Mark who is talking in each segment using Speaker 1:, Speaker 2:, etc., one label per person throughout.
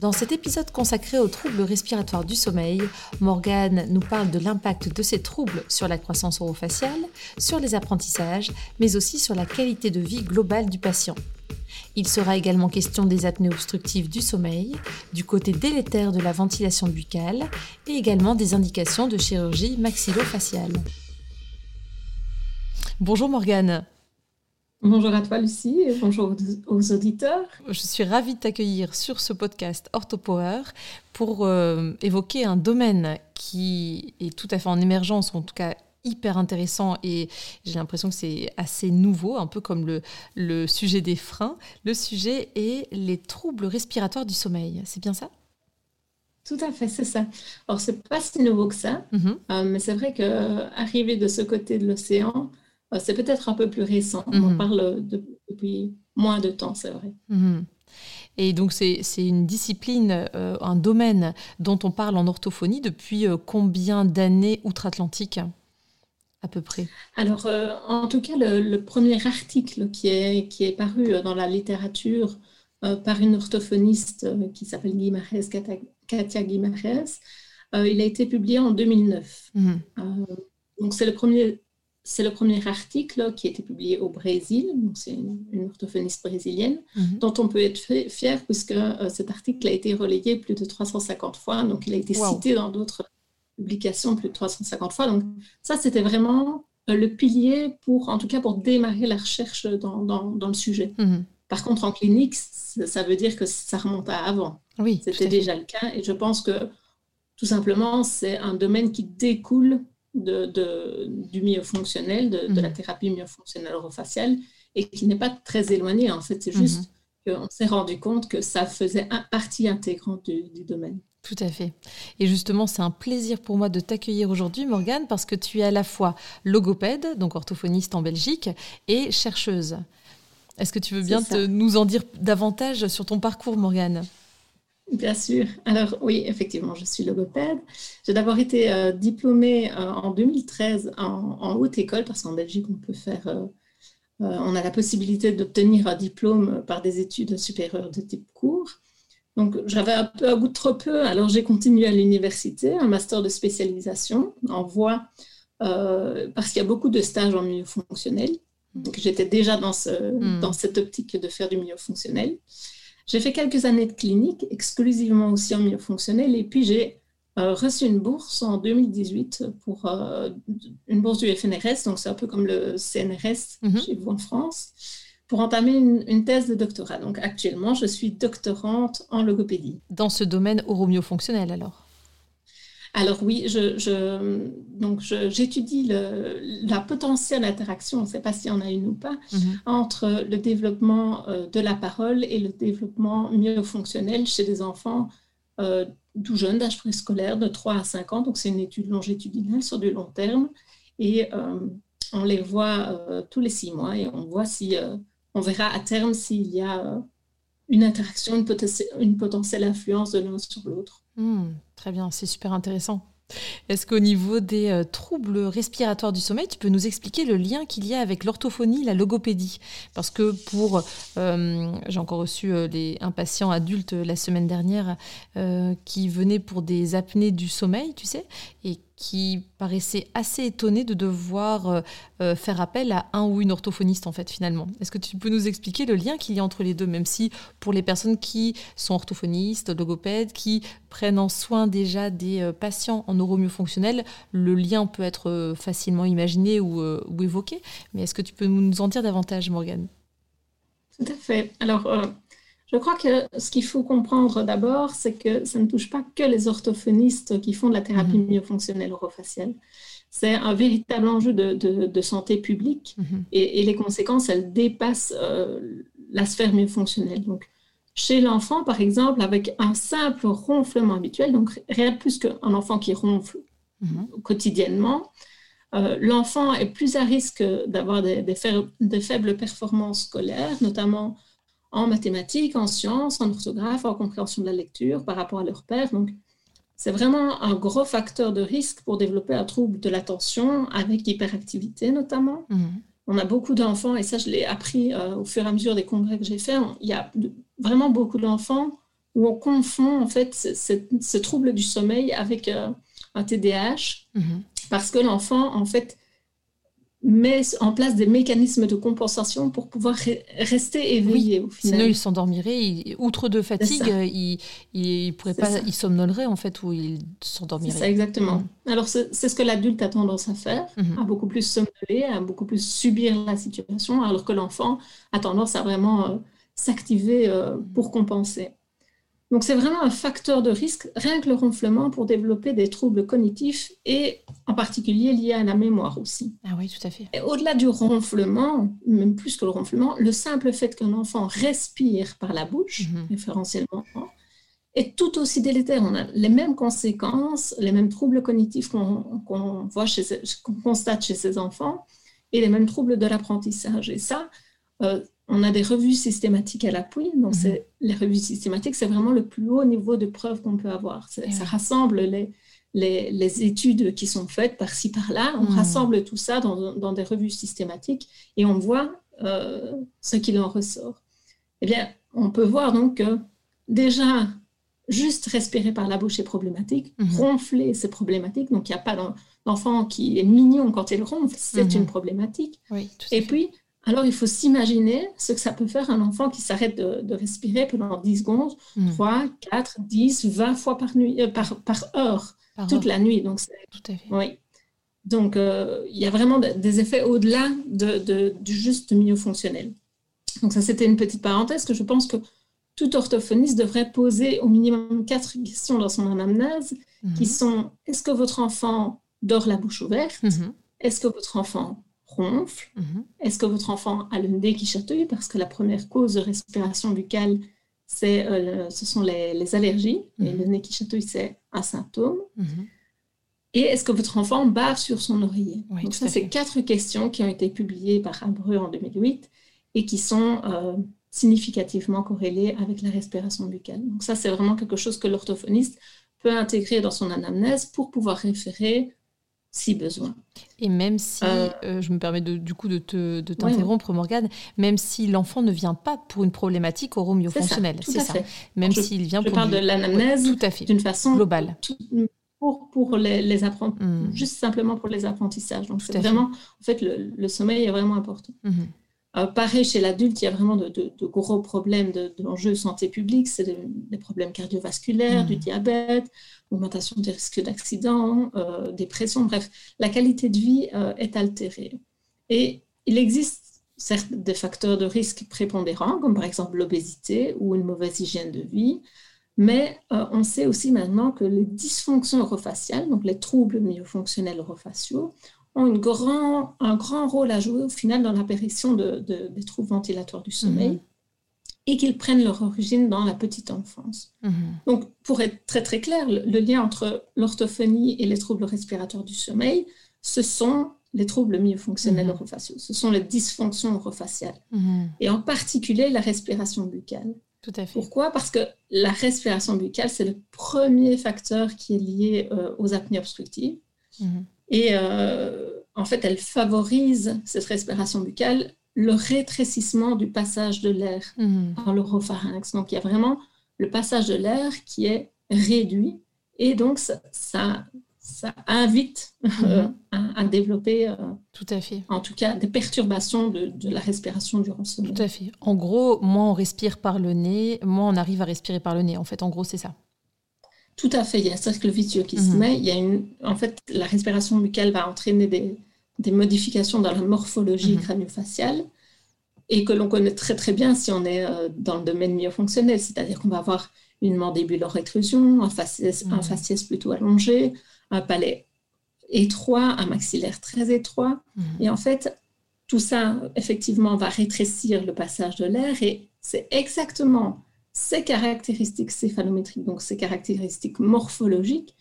Speaker 1: Dans cet épisode consacré aux troubles respiratoires du sommeil, Morgane nous parle de l'impact de ces troubles sur la croissance orofaciale, sur les apprentissages, mais aussi sur la qualité de vie globale du patient. Il sera également question des apnées obstructives du sommeil, du côté délétère de la ventilation buccale et également des indications de chirurgie maxillofaciale. Bonjour Morgane.
Speaker 2: Bonjour à toi Lucie et bonjour aux auditeurs.
Speaker 1: Je suis ravie de t'accueillir sur ce podcast OrthoPower pour euh, évoquer un domaine qui est tout à fait en émergence, en tout cas hyper intéressant et j'ai l'impression que c'est assez nouveau, un peu comme le, le sujet des freins. Le sujet est les troubles respiratoires du sommeil. C'est bien ça?
Speaker 2: Tout à fait, c'est ça. Alors, c'est pas si nouveau que ça, mm-hmm. euh, mais c'est vrai qu'arriver de ce côté de l'océan, euh, c'est peut-être un peu plus récent. On en mhm. parle depuis moins de temps, c'est vrai.
Speaker 1: Mhm. Et donc, c'est une discipline, euh, un domaine dont on parle en orthophonie depuis euh, combien d'années outre-Atlantique à peu près?
Speaker 2: Alors, en tout cas, le, premier article qui est, qui est paru dans la littérature par une orthophoniste qui s'appelle Guimarães, Katia Guimarães, il a été publié en 2009. Mhm. donc, c'est le premier c'est le premier article qui a été publié au Brésil, c'est une, orthophoniste brésilienne, mhm. dont on peut être fier puisque euh, cet article a été relayé plus de 350 fois, donc il a été cité dans d'autres publications plus de 350 fois. Donc ça, c'était vraiment euh, le pilier pour, en tout cas, pour démarrer la recherche dans, dans, le sujet. Mhm. Par contre, en clinique, ça veut dire que ça remonte à avant.
Speaker 1: Oui,
Speaker 2: c'était déjà le cas, et je pense que tout simplement, c'est un domaine qui découle de, du myofonctionnel, de, de la mhm. thérapie myofonctionnelle orofaciale, et qui n'est pas très éloigné. En fait, c'est juste mhm. qu'on s'est rendu compte que ça faisait un, partie intégrante du, domaine.
Speaker 1: Tout à fait. Et justement, c'est un plaisir pour moi de t'accueillir aujourd'hui, Morgane, parce que tu es à la fois logopède, donc orthophoniste en Belgique, et chercheuse. Est-ce que tu veux bien te, nous en dire davantage sur ton parcours, Morgane?
Speaker 2: Bien sûr. Alors oui, effectivement, je suis logopède. J'ai d'abord été euh, diplômée euh, en 2013 en, haute école, parce qu'en Belgique, on peut faire, euh, on a la possibilité d'obtenir un diplôme par des études supérieures de type cours. Donc j'avais un peu un goût de trop peu, alors j'ai continué à l'université, un master de spécialisation en voix, parce qu'il y a beaucoup de stages en milieu fonctionnel. Donc j'étais déjà dans, ce, hmm. dans cette optique de faire du milieu fonctionnel. J'ai fait quelques années de clinique, exclusivement aussi en milieu fonctionnel, et puis j'ai euh, reçu une bourse en 2018 pour euh, une bourse du FNRS, donc c'est un peu comme le CNRS mhm. chez vous en France, pour entamer une, thèse de doctorat. Donc actuellement, je suis doctorante en logopédie.
Speaker 1: Dans ce domaine oromyofonctionnel alors?
Speaker 2: Alors oui, je, donc j'étudie la potentielle interaction, on ne sait pas s'il y en a une ou pas, mhm. entre le développement euh, de la parole et le développement myofonctionnel chez des enfants euh, tout jeunes, d'âge préscolaire, de 3 à 5 ans. Donc c'est une étude longitudinale sur du long terme. Et euh, on les voit tous les 6 mois et on voit si, on verra à terme s'il y a une interaction, une, une potentielle influence de l'un sur l'autre.
Speaker 1: Hmm, très bien, c'est super intéressant. Est-ce qu'au niveau des euh, troubles respiratoires du sommeil, tu peux nous expliquer le lien qu'il y a avec l'orthophonie, la logopédie? Parce que pour, euh, j'ai encore reçu euh, un patient adulte la semaine dernière qui venait pour des apnées du sommeil, tu sais, et qui paraissait assez étonné de devoir euh, euh, faire appel à un ou une orthophoniste en fait finalement. Est-ce que tu peux nous expliquer le lien qu'il y a entre les deux, même si pour les personnes qui sont orthophonistes, logopèdes, qui prennent en soin déjà des euh, patients en neuromyofonctionnel, le lien peut être facilement imaginé ou, évoqué. Mais est-ce que tu peux nous en dire davantage, Morgane?
Speaker 2: Tout à fait. Alors, je crois que ce qu'il faut comprendre d'abord, c'est que ça ne touche pas que les orthophonistes qui font de la thérapie mhm. myofonctionnelle orofaciale. C'est un véritable enjeu de, santé publique mhm. et, les conséquences, elles dépassent euh, la sphère myofonctionnelle. Donc, chez l'enfant, par exemple, avec un simple ronflement habituel, donc rien de plus qu'un enfant qui ronfle mhm. quotidiennement, euh, l'enfant est plus à risque d'avoir des, faibles performances scolaires, notamment en mathématiques, en sciences, en orthographe, en compréhension de la lecture par rapport à leur père. Donc, c'est vraiment un gros facteur de risque pour développer un trouble de l'attention avec hyperactivité notamment. Mhm. On a beaucoup d'enfants, et ça je l'ai appris euh, au fur et à mesure des congrès que j'ai faits, il y a vraiment beaucoup d'enfants où on confond en fait ce, trouble du sommeil avec euh, un TDAH, mhm. parce que l'enfant en fait met en place des mécanismes de compensation pour pouvoir rester éveillé au
Speaker 1: final. Sinon, il s'endormirait. Outre de fatigue, il, il, pourrait pas, il somnolerait en fait ou il s'endormirait.
Speaker 2: C'est exactement. Mm. Alors, c'est ce que l'adulte a tendance à faire, mm-hmm. à beaucoup plus somnoler, à beaucoup plus subir la situation, alors que l'enfant a tendance à vraiment euh, s'activer euh, pour compenser. Donc c'est vraiment un facteur de risque, rien que le ronflement, pour développer des troubles cognitifs et en particulier liés à la mémoire aussi.
Speaker 1: Ah oui, tout à fait.
Speaker 2: au-delà du ronflement, même plus que le ronflement, le simple fait qu'un enfant respire par la bouche, mhm. référentiellement, est tout aussi délétère. On a les mêmes conséquences, les mêmes troubles cognitifs qu'on voit chez, qu'on constate chez ces enfants et les mêmes troubles de l'apprentissage. Et ça, euh, on a des revues systématiques à l'appui. Donc, mhm. les revues systématiques, c'est vraiment le plus haut niveau de preuve qu'on peut avoir. Ça rassemble les, les, études qui sont faites par-ci, par-là. On mhm. rassemble tout ça dans, des revues systématiques et on voit euh, ce qu'il en ressort. Eh bien, on peut voir donc que déjà, juste respirer par la bouche est problématique. Mhm. Ronfler, c'est problématique. Donc, il n'y a pas d'enfant qui est mignon quand il ronfle, c'est une problématique. et puis, alors, il faut s'imaginer ce que ça peut faire un enfant qui s'arrête de, respirer pendant 10 secondes, 3, 4, 10, 20 fois par, nuit, euh, par, heure, toute la nuit. Donc,
Speaker 1: Tout à fait.
Speaker 2: Oui. Donc, euh, il y a vraiment des effets au-delà de, du juste milieu fonctionnel. Donc, ça, c'était une petite parenthèse que je pense que tout orthophoniste devrait poser au minimum quatre questions dans son anamnèse, qui mhm. sont est-ce que votre enfant dort la bouche ouverte? Mhm. Est-ce que votre enfant ronfle mhm. Est-ce que votre enfant a le nez qui chatouille? Parce que la première cause de respiration buccale, c'est, euh, ce sont les, allergies. Et mhm. le nez qui chatouille, c'est un symptôme. Mhm. Et est-ce que votre enfant bave sur son oreiller? Donc ça, c'est quatre questions qui ont été publiées par Abreu en 2008 et qui sont euh, significativement corrélées avec la respiration buccale. Donc ça, c'est vraiment quelque chose que l'orthophoniste peut intégrer dans son anamnèse pour pouvoir référer si besoin.
Speaker 1: Et même si, euh, euh, je me permets de, du coup de, te, de t'interrompre, Morgane, même si l'enfant ne vient pas pour une problématique oromyofonctionnelle, c'est ça. Même s'il vient
Speaker 2: je
Speaker 1: pour.
Speaker 2: parle de l'anamnèse
Speaker 1: tout à fait.
Speaker 2: d'une façon
Speaker 1: globale.
Speaker 2: pour, pour les, les hmm. juste simplement pour les apprentissages. Donc, c'est vraiment, en fait, le, le, sommeil est vraiment important. Hmm. Euh, pareil, chez l'adulte, il y a vraiment de, gros problèmes d'enjeux de, santé publique. C'est des problèmes cardiovasculaires, du hmm. diabète, augmentation des risques d'accident, euh, dépression. Bref, la qualité de vie euh, est altérée. Et il existe certes des facteurs de risque prépondérants, comme par exemple l'obésité ou une mauvaise hygiène de vie. Mais on sait aussi maintenant que les dysfonctions orofaciales, donc les troubles myofonctionnels orofaciaux, ont une grand, un grand rôle à jouer au final dans l'apparition de, des troubles ventilatoires du sommeil mhm. et qu'ils prennent leur origine dans la petite enfance. Mhm. Donc, pour être très très clair, le, lien entre l'orthophonie et les troubles respiratoires du sommeil, ce sont les troubles myofonctionnels mmh. orofaciaux, ce sont les dysfonctions orofaciales, mhm. et en particulier la respiration buccale.
Speaker 1: Tout à fait.
Speaker 2: Pourquoi? Parce que la respiration buccale, c'est le premier facteur qui est lié euh, aux apnées obstructives. Et euh, en fait, elle favorise cette respiration buccale, le rétrécissement du passage de l'air mhm. dans l'oropharynx. Donc, il y a vraiment le passage de l'air qui est réduit et donc ça, ça, invite euh, mhm. à, développer, euh,
Speaker 1: tout à fait.
Speaker 2: en tout cas, des perturbations de, de la respiration durant ce
Speaker 1: Tout à fait. En gros, moins on respire par le nez, moins on arrive à respirer par le nez. En fait, en gros, c'est ça.
Speaker 2: Tout à fait, il y a un cercle vicieux qui se mhm. met. Il y a une, en fait, la respiration buccale va entraîner des, des modifications dans la morphologie mmh. crânio-faciale et que l'on connaît très très bien si on est euh, dans le domaine myofonctionnel, c'est-à-dire qu'on va avoir une mandibule en rétrusion, un faciès, un mhm. faciès plutôt allongé, un palais étroit, un maxillaire très étroit. Mhm. Et en fait, tout ça, effectivement, va rétrécir le passage de l'air et c'est exactement ces caractéristiques céphalométriques, donc ces caractéristiques morphologiques,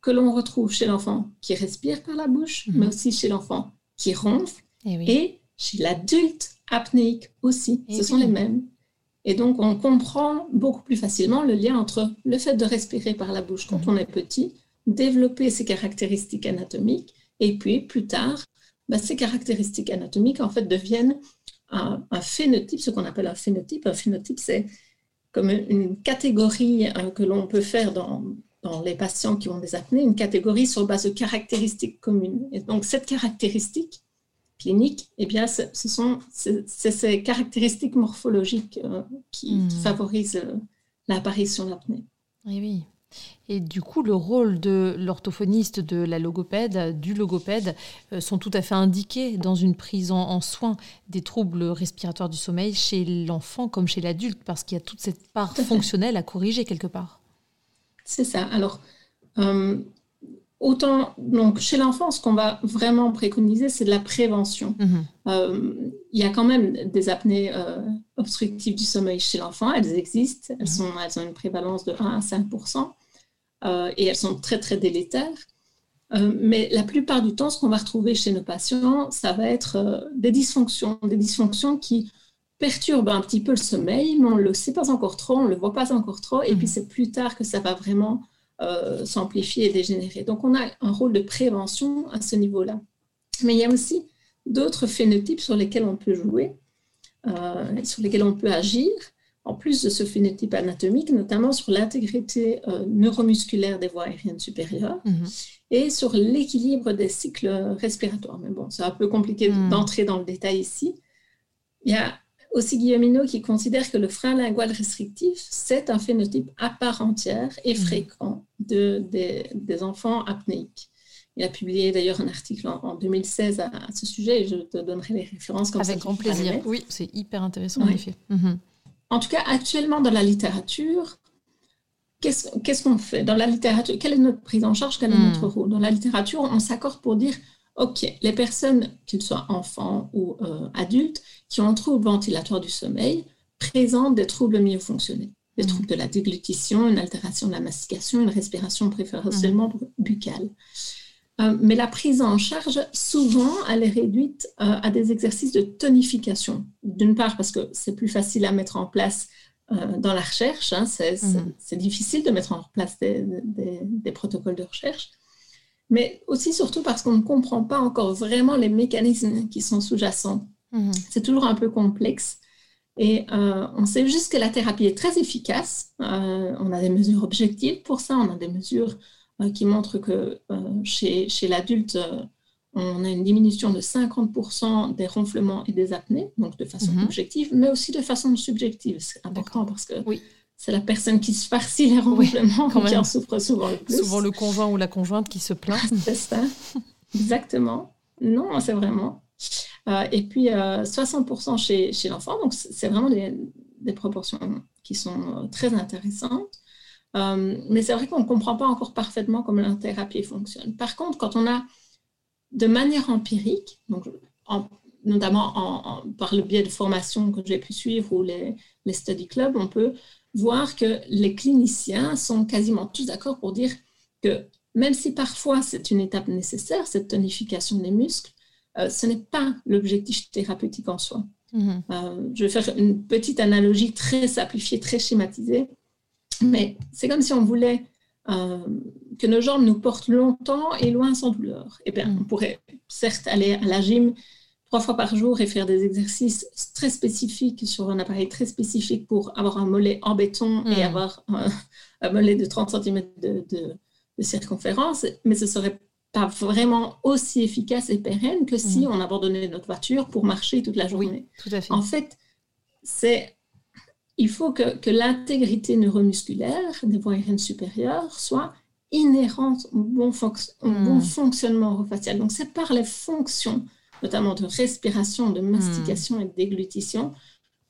Speaker 2: que l'on retrouve chez l'enfant qui respire par la bouche, mhm. mais aussi chez l'enfant qui ronfle, eh et, chez l'adulte apnéique aussi. Eh Ce sont les mêmes. Et donc, on comprend beaucoup plus facilement le lien entre le fait de respirer par la bouche quand mhm. on est petit, développer ces caractéristiques anatomiques, et puis plus tard, bah, ces caractéristiques anatomiques en fait deviennent un, phénotype, ce qu'on appelle un phénotype. Un phénotype, c'est comme une catégorie euh, que l'on peut faire dans, dans, les patients qui ont des apnées, une catégorie sur base de caractéristiques communes. Et donc, cette caractéristique clinique, eh bien, ce, sont ces caractéristiques morphologiques euh, qui, hmm. favorisent euh, l'apparition d'apnée.
Speaker 1: Oui, oui. Et du coup, le rôle de l'orthophoniste, de la logopède, du logopède, euh, sont tout à fait indiqués dans une prise en, soin des troubles respiratoires du sommeil chez l'enfant comme chez l'adulte, parce qu'il y a toute cette part fonctionnelle à corriger quelque part.
Speaker 2: C'est ça. Alors, euh, autant donc chez l'enfant, ce qu'on va vraiment préconiser, c'est de la prévention. Mhm. Euh, il y a quand même des apnées obstructives du sommeil chez l'enfant. Elles existent. Elles, mhm. sont, elles ont une prévalence de 1 à 5 euh, et elles sont très, très délétères. Euh, mais la plupart du temps, ce qu'on va retrouver chez nos patients, ça va être euh, des dysfonctions, des dysfonctions qui perturbent un petit peu le sommeil, mais on ne le sait pas encore trop, on ne le voit pas encore trop, et puis mmh. c'est plus tard que ça va vraiment s'amplifier et dégénérer. Donc on a un rôle de prévention à ce niveau-là. Mais il y a aussi d'autres phénotypes sur lesquels on peut jouer, sur lesquels on peut agir en plus de ce phénotype anatomique, notamment sur l'intégrité euh, neuromusculaire des voies aériennes supérieures mhm. et sur l'équilibre des cycles respiratoires. Mais bon, c'est un peu compliqué mhm. d'entrer dans le détail ici. Il y a aussi Guillaumineau qui considère que le frein lingual restrictif, c'est un phénotype à part entière et mhm. fréquent de, des, enfants apnéiques. Il a publié d'ailleurs un article en, 2016 à, ce sujet et je te donnerai les références comme
Speaker 1: Avec grand plaisir. Oui, c'est hyper intéressant en effet.
Speaker 2: En tout cas, actuellement dans la littérature, qu'est-ce qu'on fait? Dans la littérature, quelle est notre prise en charge? Quel est notre hmm. rôle? Dans la littérature, on s'accorde pour dire, OK, les personnes, qu'ils soient enfants ou euh, adultes, qui ont un trouble ventilatoire du sommeil, présentent des troubles myofonctionnels, des hmm. troubles de la déglutition, une altération de la mastication, une respiration préférentiellement hmm. buccale. Euh, mais la prise en charge, souvent, elle est réduite euh, à des exercices de tonification. D'une part, parce que c'est plus facile à mettre en place euh, dans la recherche. Hein, mhm. c'est difficile de mettre en place des, protocoles de recherche. Mais aussi, surtout, parce qu'on ne comprend pas encore vraiment les mécanismes qui sont sous-jacents. Mhm. C'est toujours un peu complexe. Et on sait juste que la thérapie est très efficace. on a des mesures objectives pour ça, on a des mesures qui montre que euh, chez, chez l'adulte, euh, on a une diminution de 50% des ronflements et des apnées, donc de façon mhm. objective, mais aussi de façon subjective. C'est important parce que oui. c'est la personne qui se farcit les ronflements qui en souffre souvent le plus.
Speaker 1: Souvent le conjoint ou la conjointe qui se plaint.
Speaker 2: c'est ça, exactement. Non, c'est vraiment. et puis 60% chez, chez l'enfant, donc c'est vraiment des, des, proportions qui sont très intéressantes. Euh, mais c'est vrai qu'on ne comprend pas encore parfaitement comment la thérapie fonctionne. Par contre, quand on a de manière empirique, donc notamment par le biais de formations que j'ai pu suivre ou les, les study clubs, on peut voir que les cliniciens sont quasiment tous d'accord pour dire que même si parfois c'est une étape nécessaire, cette tonification des muscles, euh, ce n'est pas l'objectif thérapeutique en soi. Mm-hmm. Euh, je vais faire une petite analogie très simplifiée, très schématisée. Mais c'est comme si on voulait euh, que nos jambes nous portent longtemps et loin sans douleur. Eh bien, on pourrait certes aller à la gym trois fois par jour et faire des exercices très spécifiques sur un appareil très spécifique pour avoir un mollet en béton et mm. avoir un, mollet de 30 cm de, circonférence, mais ce serait pas vraiment aussi efficace et pérenne que si mm. on abandonnait notre voiture pour marcher toute la journée.
Speaker 1: tout à fait.
Speaker 2: En fait, c'est il faut que, l'intégrité neuromusculaire des voies aériennes supérieures soit inhérente au bon, hmm. fonctionnement orofacial. Donc, c'est par les fonctions, notamment de respiration, de mastication et de déglutition,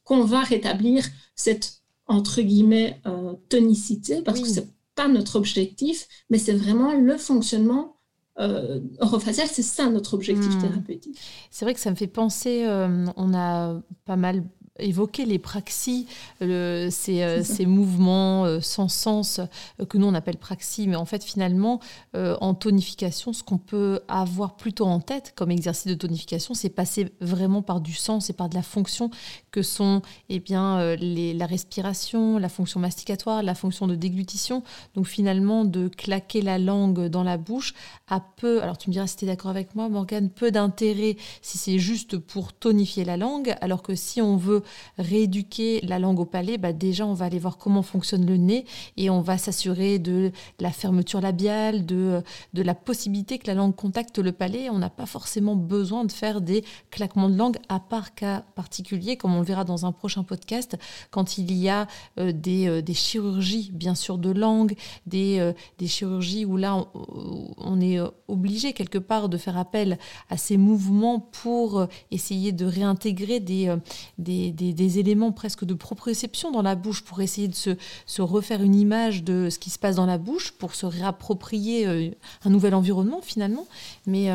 Speaker 2: qu'on va rétablir cette, entre guillemets, euh, tonicité, parce que ce n'est pas notre objectif, mais c'est vraiment le fonctionnement euh, orofacial, c'est ça notre objectif hmm. thérapeutique.
Speaker 1: C'est vrai que ça me fait penser, euh, on a pas mal évoqué les praxis, ces, mouvements sans sens que nous on appelle praxis, mais en fait finalement en tonification, ce qu'on peut avoir plutôt en tête comme exercice de tonification, c'est passer vraiment par du sens et par de la fonction que sont eh bien, la respiration, la fonction masticatoire, la fonction de déglutition. Donc finalement de claquer la langue dans la bouche a peu, alors tu me diras si tu es d'accord avec moi Morgane, peu d'intérêt si c'est juste pour tonifier la langue, alors que si on veut rééduquer la langue au palais, bah déjà on va aller voir comment fonctionne le nez et on va s'assurer de la fermeture labiale, de, la possibilité que la langue contacte le palais. On n'a pas forcément besoin de faire des claquements de langue, à part cas particulier, comme on le verra dans un prochain podcast, quand il y a euh, des, euh, des, chirurgies, bien sûr, de langue, des, euh, chirurgies où là, on, est obligé quelque part de faire appel à ces mouvements pour essayer de réintégrer des, des, éléments presque de proprioception dans la bouche, pour essayer de se, se, refaire une image de ce qui se passe dans la bouche, pour se réapproprier un nouvel environnement finalement. Mais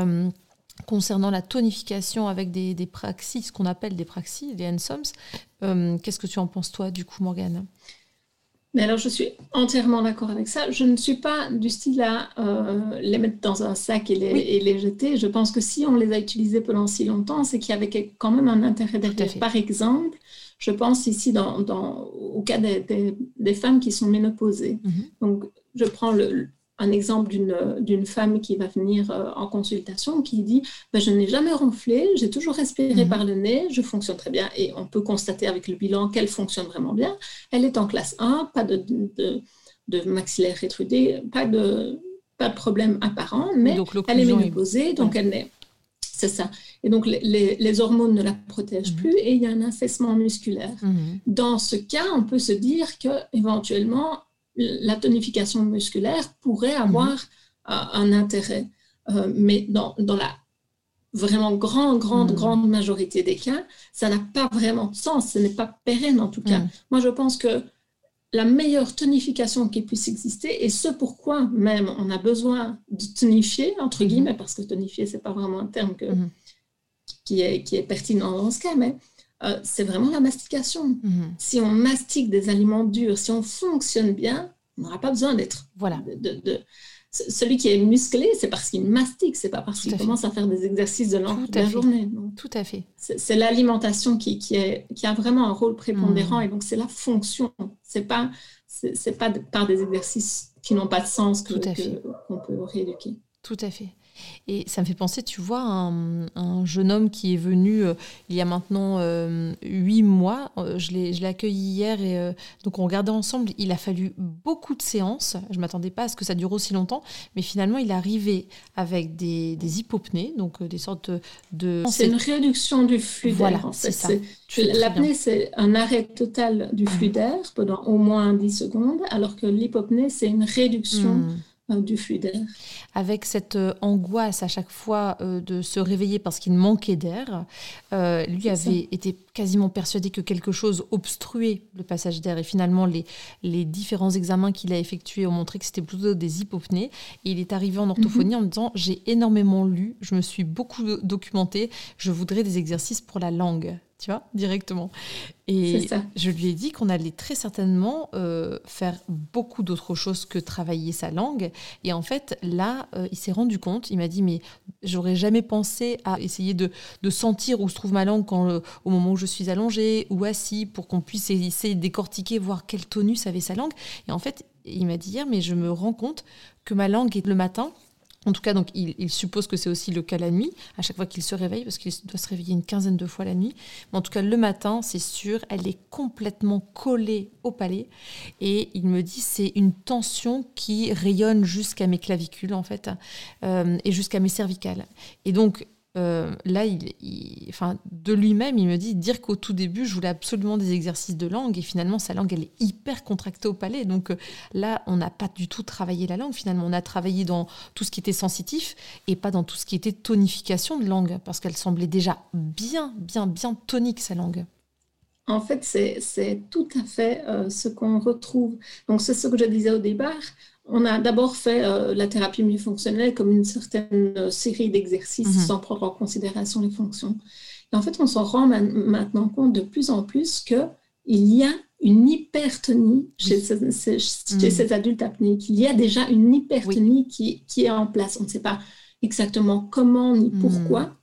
Speaker 1: concernant la tonification avec des, praxis, ce qu'on appelle des praxis, des ensoms. Euh, qu'est-ce que tu en penses toi, du coup, Morgane?
Speaker 2: Mais alors, je suis entièrement d'accord avec ça. Je ne suis pas du style à euh, les mettre dans un sac et les, les, jeter. Je pense que si on les a utilisés pendant si longtemps, c'est qu'il y avait quand même un intérêt derrière. Par exemple, je pense ici dans, dans au cas des, des, femmes qui sont ménopausées. Mhm. Donc, je prends le, un exemple d'une femme qui va venir euh, en consultation qui dit ben, Je n'ai jamais ronflé, j'ai toujours respiré mhm. par le nez, je fonctionne très bien. Et on peut constater avec le bilan qu'elle fonctionne vraiment bien. Elle est en classe 1, pas de, de, maxillaire rétrudé, pas de, pas de problème apparent, mais elle est ménopausée, donc elle n'est. C'est ça. Et donc, les, les, hormones ne la protègent mhm. plus et il y a un affaissement musculaire. Mhm. Dans ce cas, on peut se dire que éventuellement la tonification musculaire pourrait avoir mhm. euh, un intérêt. Euh, mais dans, la vraiment grande, grande, mhm. grande majorité des cas, ça n'a pas vraiment de sens, ce n'est pas pérenne en tout cas. Mhm. Moi, je pense que la meilleure tonification qui puisse exister, et ce pourquoi même on a besoin de tonifier, entre guillemets, parce que tonifier, ce n'est pas vraiment un terme qui, est, qui est pertinent dans ce cas, mais euh, c'est vraiment la mastication. Mhm. Si on mastique des aliments durs, si on fonctionne bien, on n'aura pas besoin d'être.
Speaker 1: Voilà.
Speaker 2: De, celui qui est musclé, c'est parce qu'il mastique, c'est pas parce qu'il commence à faire des exercices de langue toute la journée.
Speaker 1: Tout à fait.
Speaker 2: C'est l'alimentation qui, qui, est, qui a vraiment un rôle prépondérant mhm. et donc c'est la fonction. C'est pas c'est pas par des exercices qui n'ont pas de sens qu'on peut rééduquer.
Speaker 1: Tout à fait. Et ça me fait penser, tu vois, un, un jeune homme qui est venu euh, il y a maintenant euh, huit mois. Euh, je l'ai accueilli hier et donc on regardait ensemble. Il a fallu beaucoup de séances. Je m'attendais pas à ce que ça dure aussi longtemps, mais finalement il est arrivé avec des, des hypopnées, donc des sortes de.
Speaker 2: C'est une réduction du flux d'air.
Speaker 1: Voilà, c'est ça.
Speaker 2: L'apnée, c'est un arrêt total du flux d'air pendant au moins 10 secondes, alors que l'hypopnée, c'est une réduction. Hmm du flux d'air.
Speaker 1: Avec cette euh, angoisse à chaque fois euh, de se réveiller parce qu'il manquait d'air, euh, lui avait été quasiment persuadé que quelque chose obstruait le passage d'air. Et finalement, les, les différents examens qu'il a effectués ont montré que c'était plutôt des hypopnées. Et il est arrivé en orthophonie mhm. en disant J'ai énormément lu, je me suis beaucoup documenté, je voudrais des exercices pour la langue tu vois, directement. Et je lui ai dit qu'on allait très certainement euh, faire beaucoup d'autres choses que travailler sa langue. Et en fait, là, euh, il s'est rendu compte, il m'a dit, mais j'aurais jamais pensé à essayer de, de, sentir où se trouve ma langue quand, euh, au moment où je suis allongée ou assis pour qu'on puisse essayer de décortiquer, voir quel tonus avait sa langue. Et en fait, il m'a dit hier, mais je me rends compte que ma langue est le matin, en tout cas, donc, il, suppose que c'est aussi le cas la nuit, à chaque fois qu'il se réveille, parce qu'il doit se réveiller une quinzaine de fois la nuit. Mais en tout cas, le matin, c'est sûr, elle est complètement collée au palais. Et il me dit, c'est une tension qui rayonne jusqu'à mes clavicules, en fait, euh, et jusqu'à mes cervicales. Et donc, euh, là, il, enfin, de lui-même, il me dit dire qu'au tout début, je voulais absolument des exercices de langue et finalement, sa langue, elle est hyper contractée au palais. Donc euh, là, on n'a pas du tout travaillé la langue. Finalement, on a travaillé dans tout ce qui était sensitif et pas dans tout ce qui était tonification de langue parce qu'elle semblait déjà bien, bien, bien tonique, sa langue.
Speaker 2: En fait, c'est tout à fait euh, ce qu'on retrouve. Donc, c'est ce que je disais au départ on a d'abord fait euh, la thérapie mieux fonctionnelle comme une certaine euh, série d'exercices mhm. sans prendre en considération les fonctions. Et en fait, on s'en rend maintenant compte de plus en plus qu'il y a une hypertonie chez, ces, ces, adultes apnéiques. Il y a déjà une hypertonie qui, qui, est en place. On ne sait pas exactement comment ni pourquoi,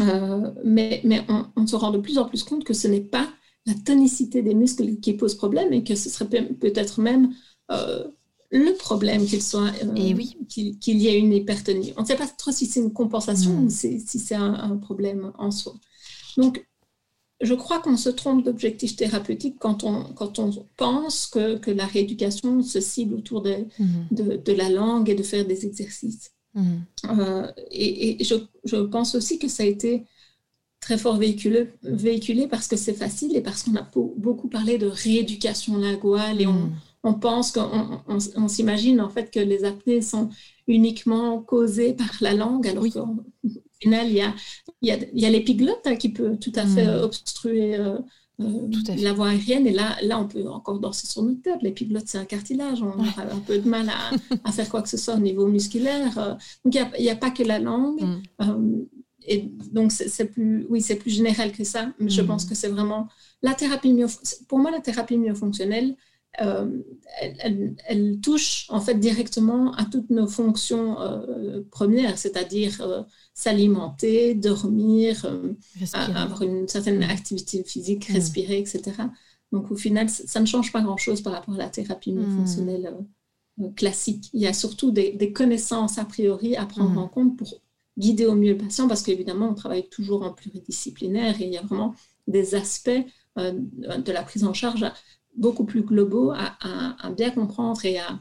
Speaker 2: euh, mais, mais on, on, se rend de plus en plus compte que ce n'est pas la tonicité des muscles qui pose problème et que ce serait peut-être même euh, le problème qu'il soit
Speaker 1: euh, oui.
Speaker 2: qu'il y ait une hypertonie. On ne sait pas trop si c'est une compensation hmm. ou si c'est un, problème en soi. Donc, je crois qu'on se trompe d'objectif thérapeutique quand on, quand on pense que, que la rééducation se cible autour de, hmm. de, de, la langue et de faire des exercices. Hmm. Euh, et, et je, je, pense aussi que ça a été très fort véhiculé, véhiculé parce que c'est facile et parce qu'on a beaucoup parlé de rééducation linguale et on on pense qu'on s'imagine en fait que les apnées sont uniquement causées par la langue, alors qu'au final, il y a, il y a, l'épiglotte hein, qui peut tout à fait hmm. obstruer euh, euh, la voie aérienne. Et là, là, on peut encore danser sur notre tête. L'épiglotte, c'est un cartilage. On a un peu de mal à, faire quoi que ce soit au niveau musculaire. Euh. donc, il n'y a, pas que la langue. Hmm. et donc, c'est plus, oui, c'est plus général que ça. Mais je hmm. pense que c'est vraiment la thérapie Pour moi, la thérapie myofonctionnelle, euh, elle, touche en fait directement à toutes nos fonctions euh, premières, c'est-à-dire euh, s'alimenter, dormir, avoir une certaine activité physique, mm. respirer, etc. Donc au final, ça ne change pas grand-chose par rapport à la thérapie mm. fonctionnelle classique. Il y a surtout des, connaissances a priori à prendre mm. en compte pour guider au mieux le patient, parce qu'évidemment, on travaille toujours en pluridisciplinaire et il y a vraiment des aspects de la prise en charge beaucoup plus globaux à, bien comprendre et à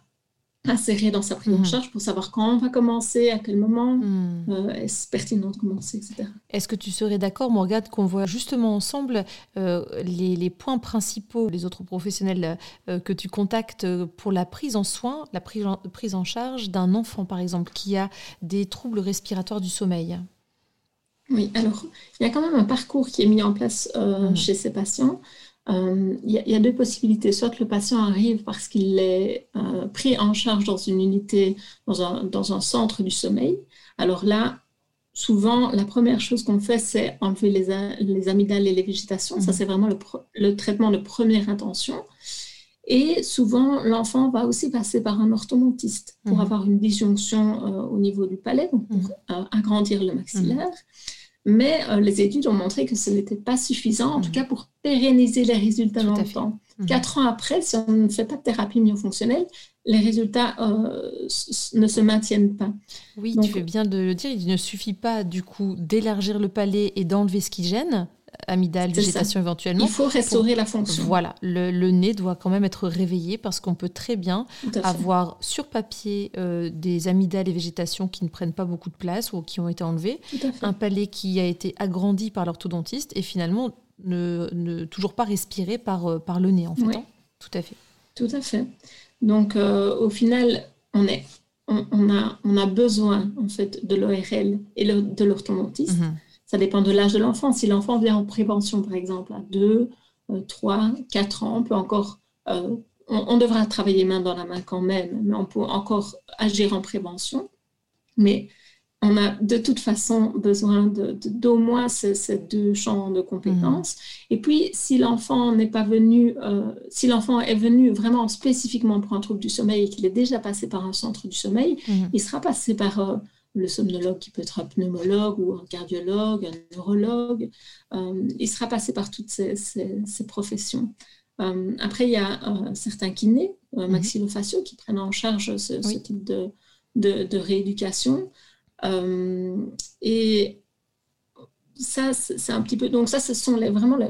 Speaker 2: insérer dans sa prise en mhm. charge pour savoir quand on va commencer, à quel moment mhm. euh, est-ce pertinent de commencer, etc.
Speaker 1: Est-ce que tu serais d'accord, Morgane, qu'on voit justement ensemble euh, les, points principaux, les autres professionnels euh, que tu contactes pour la prise en soin, la prise en, prise en charge d'un enfant, par exemple, qui a des troubles respiratoires du sommeil?
Speaker 2: Oui, alors il y a quand même un parcours qui est mis en place mhm. chez ces patients. Euh, il y, a deux possibilités. Soit le patient arrive parce qu'il est euh, pris en charge dans une unité, dans un, dans un, centre du sommeil. Alors là, souvent, la première chose qu'on fait, c'est enlever les, les, amygdales et les végétations. Ça, mhm. c'est vraiment le, le, traitement de première intention. Et souvent, l'enfant va aussi passer par un orthodontiste pour mhm. avoir une disjonction euh, au niveau du palais, donc pour mhm. agrandir le maxillaire. Mais euh, les études ont montré que ce n'était pas suffisant, en tout mhm. cas pour pérenniser les résultats longtemps. Mhm. Quatre ans après, si on ne fait pas de thérapie myofonctionnelle, les résultats euh, ne se maintiennent pas.
Speaker 1: Oui, tu fais bien de le dire. Il ne suffit pas du coup d'élargir le palais et d'enlever ce qui gêne amygdale, végétation éventuellement.
Speaker 2: Il faut restaurer la fonction.
Speaker 1: Voilà, le, nez doit quand même être réveillé parce qu'on peut très bien avoir sur papier euh, des amygdales et végétation qui ne prennent pas beaucoup de place ou qui ont été enlevées, un palais qui a été agrandi par l'orthodontiste et finalement ne, toujours pas respiré par, euh, par le nez en fait. Hein. Tout à fait.
Speaker 2: Tout à fait. Donc euh, au final, on est on, a, on a besoin en fait de l'ORL et de l'orthodontiste. Mhm. Ça dépend de l'âge de l'enfant. Si l'enfant vient en prévention, par exemple, à 2, 3, 4 ans, on peut encore, euh, on, devra travailler main dans la main quand même, mais on peut encore agir en prévention. Mais on a de toute façon besoin d'au moins ces, deux champs de compétences. Mmh. Et puis, si l'enfant n'est pas venu, euh, si l'enfant est venu vraiment spécifiquement pour un trouble du sommeil et qu'il est déjà passé par un centre du sommeil, mmh. il sera passé par euh, le somnologue qui peut être un pneumologue ou un cardiologue, un neurologue. Euh, il sera passé par toutes ces, professions. Euh, après, il y a euh, certains kinés, mhm. maxillofaciaux, qui prennent en charge ce, type de, de, rééducation. et ça, c'est un petit peu. Donc, ça, ce sont les, vraiment, le,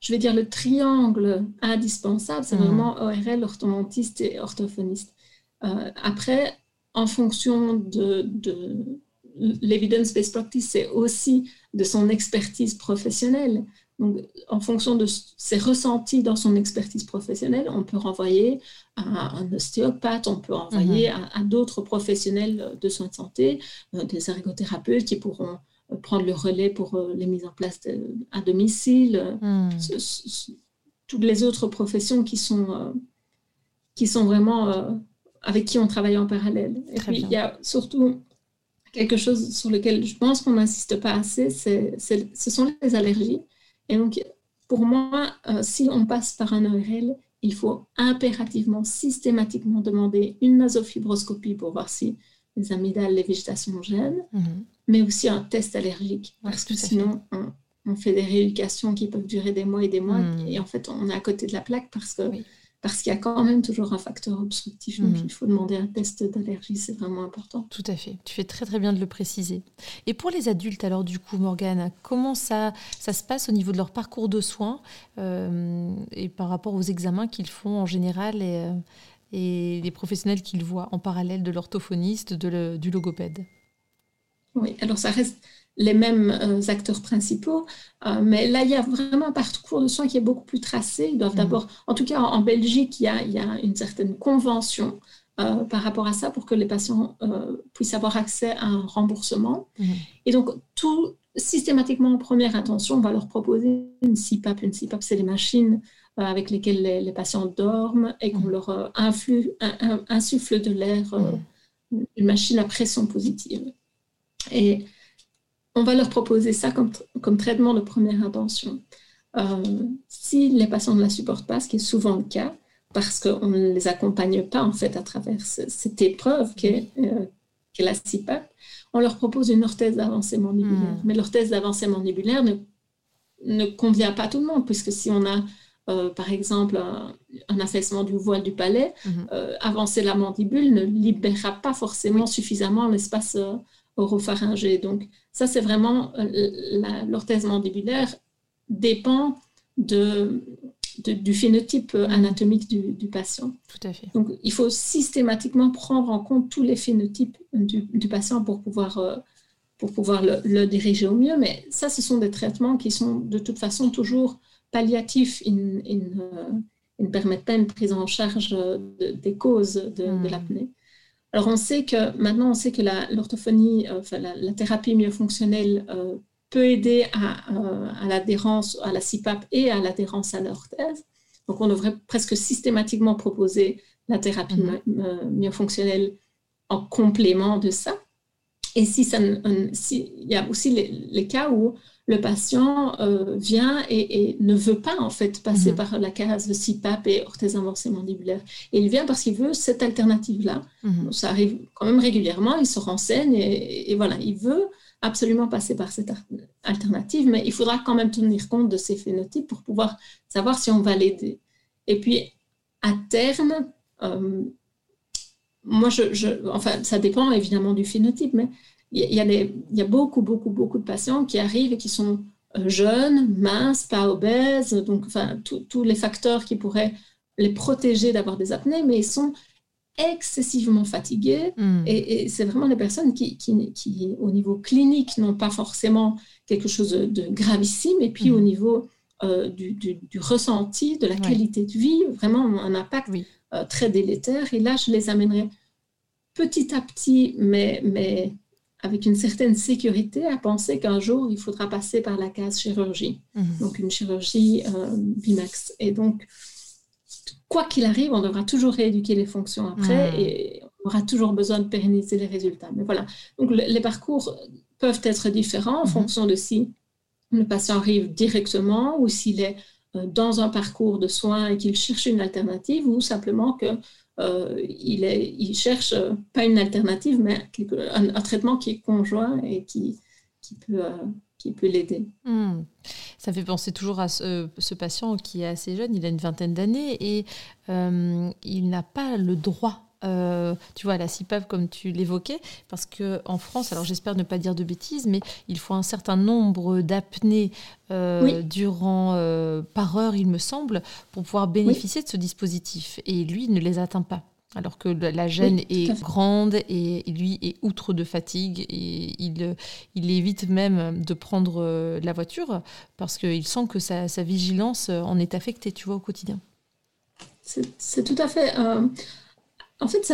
Speaker 2: je vais dire, le triangle indispensable. C'est mhm. vraiment ORL, orthodontiste et orthophoniste. après, en fonction de, de l'evidence-based practice, c'est aussi de son expertise professionnelle. Donc, en fonction de ses ressentis dans son expertise professionnelle, on peut renvoyer à un ostéopathe, on peut renvoyer mhm. à, d'autres professionnels de soins de santé, euh, des ergothérapeutes qui pourront euh, prendre le relais pour euh, les mises en place à domicile, mhm. toutes les autres professions qui sont, qui sont vraiment avec qui on travaille en parallèle. Et puis, il y a surtout quelque chose sur lequel je pense qu'on n'insiste pas assez, ce sont les allergies. Et donc, pour moi, euh, si on passe par un ORL, il faut impérativement, systématiquement demander une nasofibroscopie pour voir si les amygdales, les végétations gênent, mhm. mais aussi un test allergique. Parce que sinon, on, fait des rééducations qui peuvent durer des mois et des mois. Mhm. Et en fait, on est à côté de la plaque parce que parce qu'il y a quand même toujours un facteur obstructif. Donc, mhm. il faut demander un test d'allergie, c'est vraiment important.
Speaker 1: Tout à fait. Tu fais très très bien de le préciser. Et pour les adultes, alors du coup, Morgane, comment ça, ça se passe au niveau de leur parcours de soins euh, et par rapport aux examens qu'ils font en général et, euh, et les professionnels qu'ils voient en parallèle de l'orthophoniste, du logopède?
Speaker 2: Oui, alors ça reste les mêmes euh, acteurs principaux. Euh, mais là, il y a vraiment un parcours de soins qui est beaucoup plus tracé. Ils doivent mm. d'abord, en tout cas en, Belgique, il y, a, il y, a, une certaine convention euh, par rapport à ça pour que les patients puissent avoir accès à un remboursement. Mm. Et donc, tout systématiquement en première intention, on va leur proposer une CPAP. Une CPAP, c'est les machines avec lesquelles les, patients dorment et qu'on mm. leur influe, insuffle de l'air, une machine à pression positive. Et on va leur proposer ça comme, comme traitement de première intention. Euh, si les patients ne la supportent pas, ce qui est souvent le cas, parce qu'on ne les accompagne pas en fait à travers cette épreuve qu'est euh, la CIPAP, on leur propose une orthèse d'avancée mandibulaire. Hmm. Mais l'orthèse d'avancée mandibulaire ne, ne convient pas à tout le monde, puisque si on a euh, par exemple, un, affaissement du voile du palais, hmm. avancer la mandibule ne libérera pas forcément suffisamment l'espace oropharyngé. Donc, ça, c'est vraiment euh, l'orthèse mandibulaire dépend de, du phénotype mm. anatomique du, patient.
Speaker 1: Tout à fait.
Speaker 2: Donc, il faut systématiquement prendre en compte tous les phénotypes du, patient pour pouvoir, euh, pour pouvoir le, diriger au mieux. Mais ça, ce sont des traitements qui sont de toute façon toujours palliatifs. Ils, euh, ne permettent pas une prise en charge des causes de, de mm. l'apnée. Alors on sait que maintenant on sait que l'orthophonie, euh, enfin, la, thérapie myofonctionnelle euh, peut aider euh, à, l'adhérence à la CPAP et à l'adhérence à l'orthèse. Donc on devrait presque systématiquement proposer la thérapie mm-hmm. myofonctionnelle en complément de ça. Et si ça, il y a aussi les cas où le patient euh, vient et, ne veut pas en fait passer mhm. par la case de CPAP et orthèse inversée mandibulaire. Et il vient parce qu'il veut cette alternative-là. Mhm. Ça arrive quand même régulièrement, il se renseigne et, voilà, il veut absolument passer par cette alternative, mais il faudra quand même tenir compte de ses phénotypes pour pouvoir savoir si on va l'aider. Et puis, à terme, euh, moi, je, enfin, ça dépend évidemment du phénotype, mais il y, a il y a beaucoup, beaucoup, beaucoup de patients qui arrivent et qui sont euh, jeunes, minces, pas obèses, donc enfin, tous les facteurs qui pourraient les protéger d'avoir des apnées, mais ils sont excessivement fatigués. Hmm. Et, c'est vraiment des personnes qui, qui, qui, au niveau clinique, n'ont pas forcément quelque chose de gravissime, et puis au hmm. niveau euh, du, du, ressenti, de la qualité de vie, vraiment un impact euh, très délétère. Et là, je les amènerai petit à petit, mais, mais avec une certaine sécurité à penser qu'un jour, il faudra passer par la case chirurgie, mhm. donc une chirurgie euh, bimax. Et donc, quoi qu'il arrive, on devra toujours rééduquer les fonctions après et on aura toujours besoin de pérenniser les résultats. Mais voilà, donc les parcours peuvent être différents en mhm. fonction de si le patient arrive directement ou s'il est euh, dans un parcours de soins et qu'il cherche une alternative ou simplement que euh, il, cherche euh, pas une alternative, mais un, traitement qui est conjoint et qui, euh, peut l'aider.
Speaker 1: Hmm. Ça fait penser toujours à ce, patient qui est assez jeune, il a une vingtaine d'années et il n'a pas le droit euh, tu vois, la CIPAP comme tu l'évoquais, parce que en France, alors j'espère ne pas dire de bêtises, mais il faut un certain nombre d'apnées euh, durant euh, par heure, il me semble, pour pouvoir bénéficier de ce dispositif. Et lui, il ne les atteint pas. Alors que la gêne est grande et lui est outre de fatigue et il, il évite même de prendre la voiture parce qu'il sent que sa, sa, vigilance en est affectée, tu vois, au quotidien.
Speaker 2: C'est tout à fait. En fait,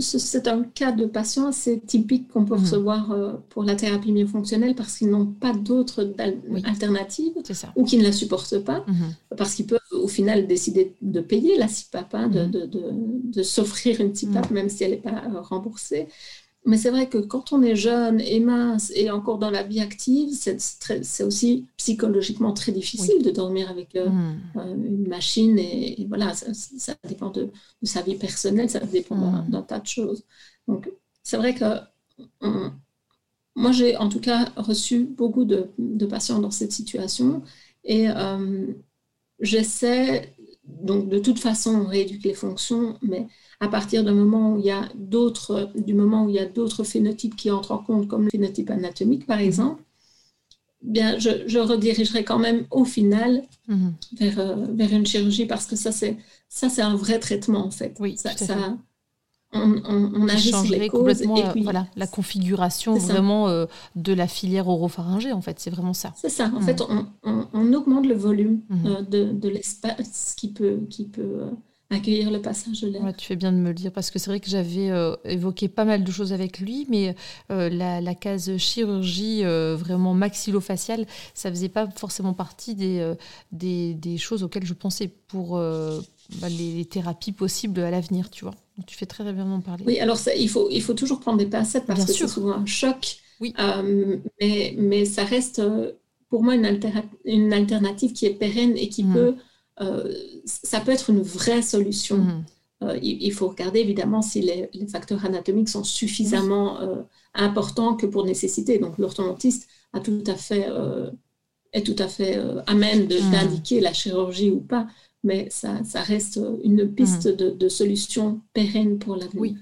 Speaker 2: c'est un cas de patient assez typique qu'on peut mhm. recevoir euh, pour la thérapie myofonctionnelle parce qu'ils n'ont pas d'autres alternatives ou qu'ils ne la supportent pas mhm. parce qu'ils peuvent au final décider de payer la CIPAP, hein, mhm. de, s'offrir une CIPAP même si elle n'est pas euh, remboursée. Mais c'est vrai que quand on est jeune et mince et encore dans la vie active, c'est aussi psychologiquement très difficile de dormir avec euh, hmm. euh, une machine. Et, voilà, ça, dépend de, sa vie personnelle, ça dépend hmm. d'un tas de choses. Donc, c'est vrai que moi, j'ai en tout cas reçu beaucoup de, patients dans cette situation. Et euh, j'essaie, donc de toute façon, on rééduque les fonctions, mais à partir du moment où il y a d'autres, du moment où il y a d'autres phénotypes qui entrent en compte, comme le phénotype anatomique par mhm. exemple, bien, je, redirigerai quand même au final mhm. vers, euh, vers, une chirurgie parce que ça, c'est ça, c'est un vrai traitement en fait.
Speaker 1: Oui,
Speaker 2: ça,
Speaker 1: on, les causes et puis, voilà, la configuration vraiment euh, de la filière oropharyngée en fait, c'est vraiment ça.
Speaker 2: C'est ça. En mhm. fait, on, augmente le volume euh, de, de l'espace qui peut, qui peut accueillir le passage de l'air.
Speaker 1: tu fais bien de me le dire parce que c'est vrai que j'avais euh, évoqué pas mal de choses avec lui, mais euh, la, case chirurgie euh, vraiment maxillofaciale, ça faisait pas forcément partie des, des, choses auxquelles je pensais pour bah, les, thérapies possibles à l'avenir, tu vois. tu fais très bien m'en parler.
Speaker 2: Oui, alors ça, il, faut, il faut toujours prendre des pincettes parce que c'est souvent un choc.
Speaker 1: Oui.
Speaker 2: mais, mais ça reste pour moi une, une alternative qui est pérenne et qui mmh. peut ça peut être une vraie solution. Mm. Euh, il, faut regarder évidemment si les, facteurs anatomiques sont suffisamment euh, importants que pour nécessiter. Donc l'orthodontiste a tout à fait, est tout à fait à même mm. d'indiquer la chirurgie ou pas, mais ça, ça reste une piste mm. de, de, solution pérenne pour l'avenir.
Speaker 1: Oui.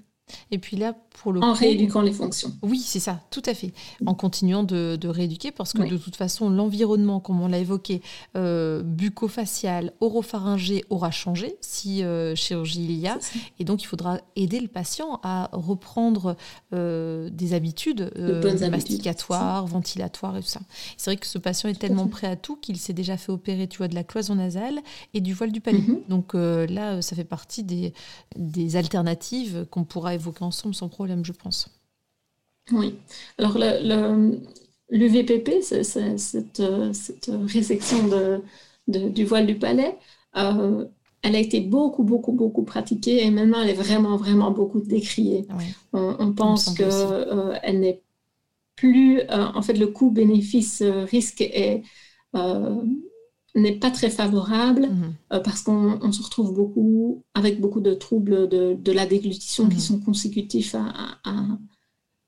Speaker 1: Et puis là, pour le
Speaker 2: en rééduquant les fonctions.
Speaker 1: Oui, c'est ça, tout à fait. En continuant de, rééduquer, parce que de toute façon, l'environnement, comme on l'a évoqué, euh, bucco-facial, oropharyngé aura changé si euh, chirurgie il y a. Et donc, il faudra aider le patient à reprendre euh, des habitudes masticatoires, ventilatoires et tout ça. C'est vrai que ce patient est tellement prêt à tout qu'il s'est déjà fait opérer, tu vois, de la cloison nasale et du voile du palais. Mhm. Donc là, ça fait partie des, des alternatives qu'on pourra évoquer ensemble sans problème je pense.
Speaker 2: Oui. Alors, l'UVPP, cette, cette, résection de, du voile du palais, euh, elle a été beaucoup, beaucoup, beaucoup pratiquée et maintenant elle est vraiment, vraiment beaucoup décriée. On, pense qu'elle euh, n'est plus, euh, en fait, le coût-bénéfice-risque est n'est pas très favorable mhm. parce qu'on se retrouve beaucoup avec beaucoup de troubles de, de la déglutition qui mhm. sont consécutifs à,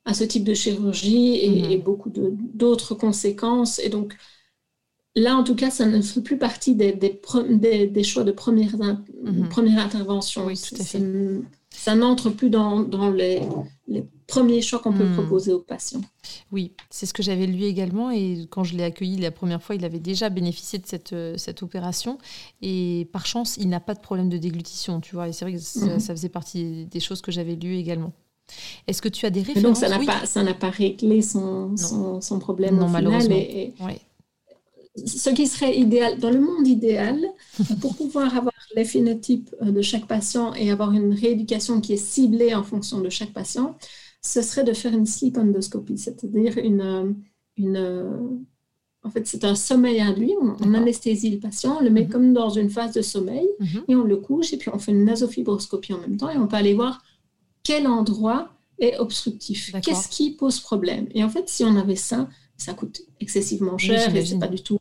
Speaker 2: à, ce type de chirurgie et, mhm. beaucoup d'autres conséquences. Et donc, là, en tout cas, ça ne fait plus partie des, des, des, choix de première, première intervention.
Speaker 1: Oui, tout à fait
Speaker 2: ça n'entre plus dans, dans les, les, premiers choix qu'on peut hmm. proposer aux patients.
Speaker 1: Oui, c'est ce que j'avais lu également. Et quand je l'ai accueilli la première fois, il avait déjà bénéficié de cette, euh, cette opération. Et par chance, il n'a pas de problème de déglutition, tu vois. Et c'est vrai que ça, mhm. faisait partie des choses que j'avais lues également. Est-ce que tu as des références
Speaker 2: Donc, ça n'a? Pas, ça pas réglé son, son, problème non, malheureusement. Et, ce qui serait idéal, dans le monde idéal, pour pouvoir avoir les phénotypes euh, de chaque patient et avoir une rééducation qui est ciblée en fonction de chaque patient, ce serait de faire une sleep endoscopie, c'est-à-dire une, euh, une, euh, en fait, c'est un sommeil induit. On, on, anesthésie le patient, on le met mhm. comme dans une phase de sommeil mhm. et on le couche et puis on fait une nasofibroscopie en même temps et on peut aller voir quel endroit est obstructif, qu'est-ce qui pose problème. Et en fait, si on avait ça, ça coûte excessivement cher et c'est pas du tout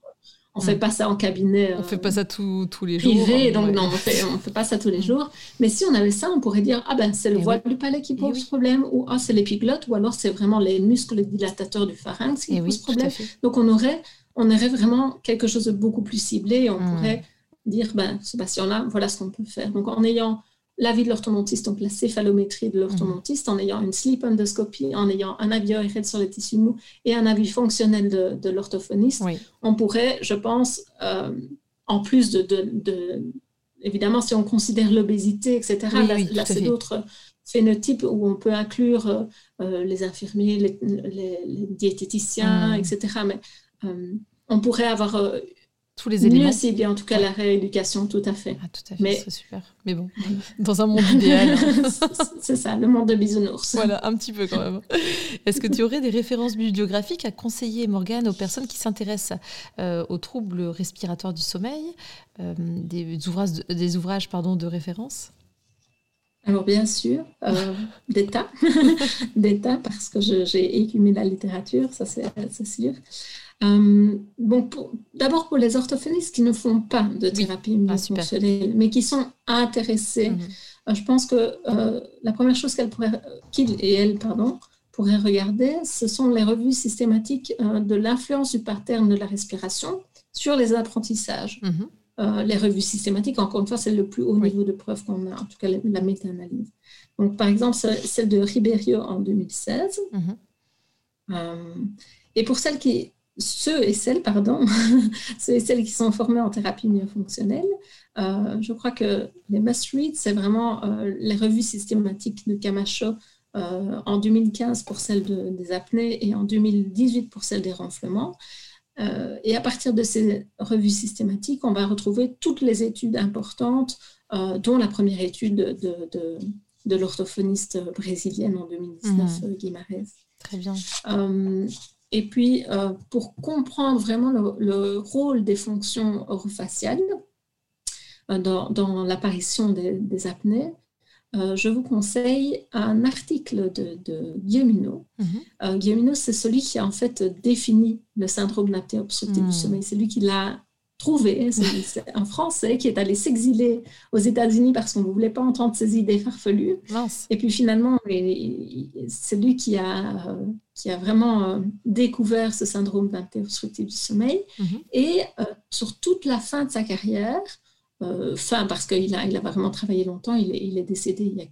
Speaker 2: on fait mm. pas ça en cabinet.
Speaker 1: On fait pas ça tous les jours.
Speaker 2: Privé, donc non, on fait, on fait pas ça tous les jours. Mais si on avait ça, on pourrait dire ah ben c'est le voile du palais qui pose problème, ou ah c'est l'épiglotte, ou alors c'est vraiment les muscles dilatateurs du pharynx qui posent problème. Donc on aurait, on aurait vraiment quelque chose de beaucoup plus ciblé et on mm. pourrait dire ben ce patient-là, voilà ce qu'on peut faire. Donc en ayant l'avis de l'orthodontiste, donc la céphalométrie de l'orthodontiste, en ayant une sleep endoscopie, en ayant un avis ORL sur les tissus mous et un avis fonctionnel de, de l'orthophoniste, on pourrait, je pense, euh, en plus de, de, Évidemment, si on considère l'obésité, etc., là, c'est d'autres phénotypes où on peut inclure euh, euh, les infirmiers, les, diététiciens, mmh. etc. Mais on pourrait avoir
Speaker 1: tous les éléments.
Speaker 2: Mieux bien en tout cas la rééducation, tout à fait.
Speaker 1: Ah, tout à fait, Mais... c'est super. Mais bon, dans un monde idéal.
Speaker 2: c'est ça, le monde de bisounours.
Speaker 1: Voilà, un petit peu quand même. Est-ce que tu aurais des références bibliographiques à conseiller, Morgane, aux personnes qui s'intéressent euh, aux troubles respiratoires du sommeil, euh, des ouvrages, des ouvrages pardon, de référence?
Speaker 2: Alors bien sûr, euh, d'État, d'État parce que j'ai écumé la littérature, ça c'est sûr. Euh, bon, d'abord pour les orthophonistes qui ne font pas de thérapie ah, mais qui sont intéressés, mhm. euh, je pense que la première chose qu'elle pourrait, qu'il et elle, pardon, pourraient regarder, ce sont les revues systématiques de l'influence du pattern de la respiration sur les apprentissages. Mhm. Euh, les revues systématiques, encore une fois, c'est le plus haut niveau de preuve qu'on a, en tout cas la, méta-analyse. Donc, par exemple, celle de Ribeiro en 2016. Mhm. Euh, et pour celles qui, ceux et celles, pardon, ceux et celles qui sont formés en thérapie myofonctionnelle, euh, je crois que les must-read, c'est vraiment les revues systématiques de Camacho en 2015 pour celles des apnées et en 2018 pour celles des ronflements. Euh, et à partir de ces revues systématiques, on va retrouver toutes les études importantes, euh, dont la première étude de, de, de l'orthophoniste brésilienne en 2019, mmh. Guimarães.
Speaker 1: Très bien.
Speaker 2: Euh, et puis, pour comprendre vraiment le, rôle des fonctions orofaciales dans, dans l'apparition des, des, apnées, euh, je vous conseille un article de, de. Mhm. Euh, c'est celui qui a en fait défini le syndrome d'apnée obstructive du hmm. sommeil. C'est lui qui l'a trouvé. C'est un Français qui est allé s'exiler aux États-Unis parce qu'on ne voulait pas entendre ses idées farfelues. Et puis finalement, c'est lui qui a, qui a vraiment euh, découvert ce syndrome obstructive du sommeil. Mhm. Et sur toute la fin de sa carrière, euh, fin, parce qu'il a, il a vraiment travaillé longtemps, il est, il est décédé il y, a,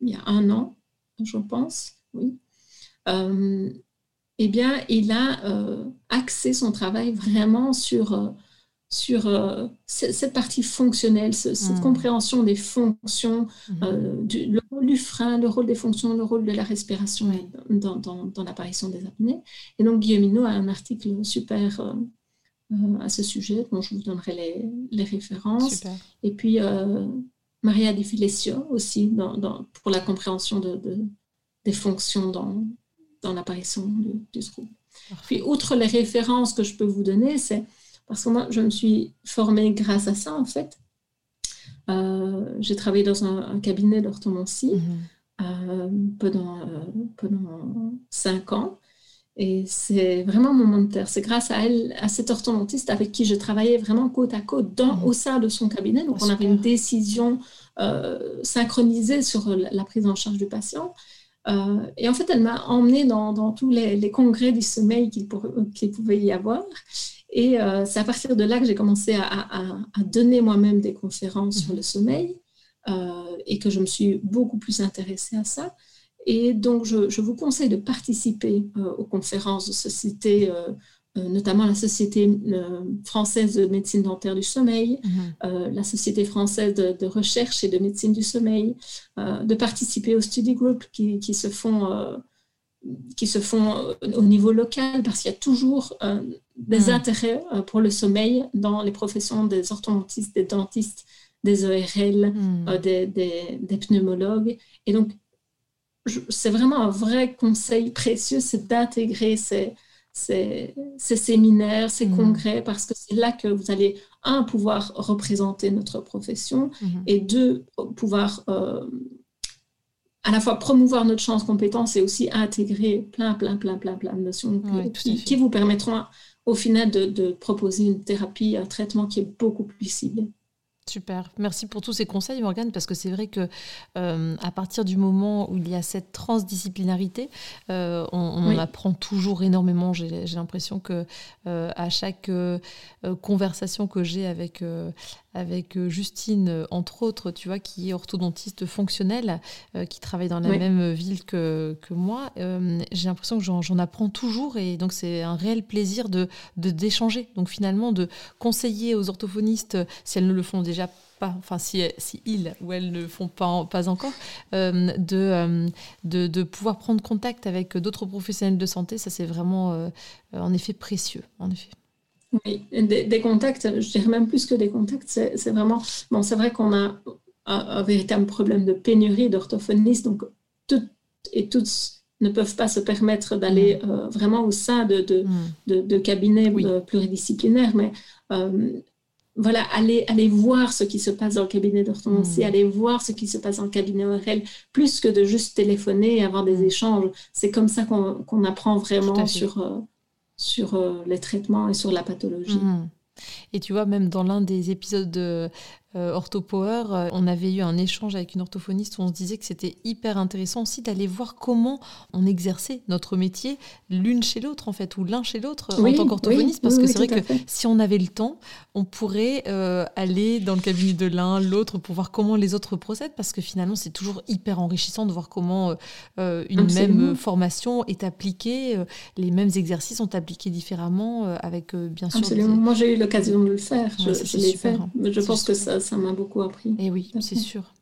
Speaker 2: il y, a, un an, je pense, oui. Euh, eh bien, il a euh, axé son travail vraiment sur, sur cette partie fonctionnelle, cette hmm. compréhension des fonctions, hmm. du, le rôle du frein, le rôle des fonctions, le rôle de la respiration dans, dans, dans l'apparition des apnées. Et donc, Guillemino a un article super euh, à ce sujet, dont je vous donnerai les, les références. Et puis, euh, Maria Di Filesio aussi, dans, pour la compréhension de, de, des fonctions dans, dans l'apparition du, du, trouble. Puis, outre les références que je peux vous donner, c'est parce que moi, je me suis formée grâce à ça, en fait. Euh, j'ai travaillé dans un, cabinet d'orthodontie mm-hmm. pendant, pendant cinq ans. Et c'est vraiment mon mentor. C'est grâce à elle, à cet orthodontiste avec qui je travaillais vraiment côte à côte dans, mmh. au sein de son cabinet. Donc, on avait une décision euh, synchronisée sur la, prise en charge du patient. Euh, et en fait, elle m'a emmenée dans, dans tous les, congrès du sommeil qu'il pouvait y avoir. Et euh, c'est à partir de là que j'ai commencé à, à, donner moi-même des conférences sur le sommeil et que je me suis beaucoup plus intéressée à ça. Et donc, je, vous conseille de participer euh, aux conférences de sociétés, euh, euh, notamment la Société française de médecine dentaire du sommeil, mhm. la Société française de, recherche et de médecine du sommeil, de participer aux study groups qui, qui se font qui se font au niveau local parce qu'il y a toujours des mhm. intérêts pour le sommeil dans les professions des orthodontistes, des dentistes, des ERL, mhm. des, des, des, pneumologues. Et donc, c'est vraiment un vrai conseil précieux, c'est d'intégrer ces, ces, séminaires, ces mm. congrès, parce que c'est là que vous allez, un, pouvoir représenter notre profession, et deux, pouvoir euh, à la fois promouvoir notre chance compétence et aussi intégrer plein, plein, plein, plein, plein de notions qui, vous permettront au final de, de proposer une thérapie, un traitement qui est beaucoup plus ciblé.
Speaker 1: Super. Merci pour tous ces conseils, Morgane, parce que c'est vrai que euh, à partir du moment où il y a cette transdisciplinarité, euh, on, en apprend toujours énormément. J'ai l'impression que euh, à chaque conversation que j'ai avec avec euh, Justine, euh, entre autres, tu vois, qui est orthodontiste fonctionnelle, euh, qui travaille dans la même ville que, que moi. J'ai l'impression que j'en apprends toujours et donc c'est un réel plaisir de d'échanger. donc finalement, de conseiller aux orthophonistes, si elles ne le font déjà pas, enfin si, si ils ou elles ne le font pas, pas encore, de, de, de, pouvoir prendre contact avec d'autres professionnels de santé, ça c'est vraiment en effet précieux, en effet.
Speaker 2: Oui, des, contacts, je dirais même plus que des contacts, c'est vraiment. Bon, c'est vrai qu'on a un, véritable problème de pénurie d'orthophonistes, donc toutes et toutes ne peuvent pas se permettre d'aller mm. euh, vraiment au sein de, de, mm. de, cabinets euh, pluridisciplinaires, mais euh, voilà, aller, aller voir ce qui se passe dans le cabinet d'orthodontie, mmh. aller voir ce qui se passe dans le cabinet ORL, plus que de juste téléphoner et avoir des mmh. échanges. C'est comme ça qu'on apprend vraiment sur, euh, sur euh, les traitements et sur la pathologie. Mmh.
Speaker 1: Et tu vois, même dans l'un des épisodes de euh, Orthopower, euh, on avait eu un échange avec une orthophoniste où on se disait que c'était hyper intéressant aussi d'aller voir comment on exerçait notre métier l'une chez l'autre, en fait, ou l'un chez l'autre en tant qu'orthophoniste. parce que c'est vrai que si on avait le temps, on pourrait euh, aller dans le cabinet de l'un, l'autre, pour voir comment les autres procèdent, parce que finalement, c'est toujours hyper enrichissant de voir comment une même formation est appliquée, les mêmes exercices sont appliqués différemment, avec bien sûr.
Speaker 2: Absolument. Moi, j'ai eu l'occasion de le faire. je, l'ai fait. Hein. Je pense que ça ça m'a beaucoup appris.
Speaker 1: Et eh oui, c'est sûr.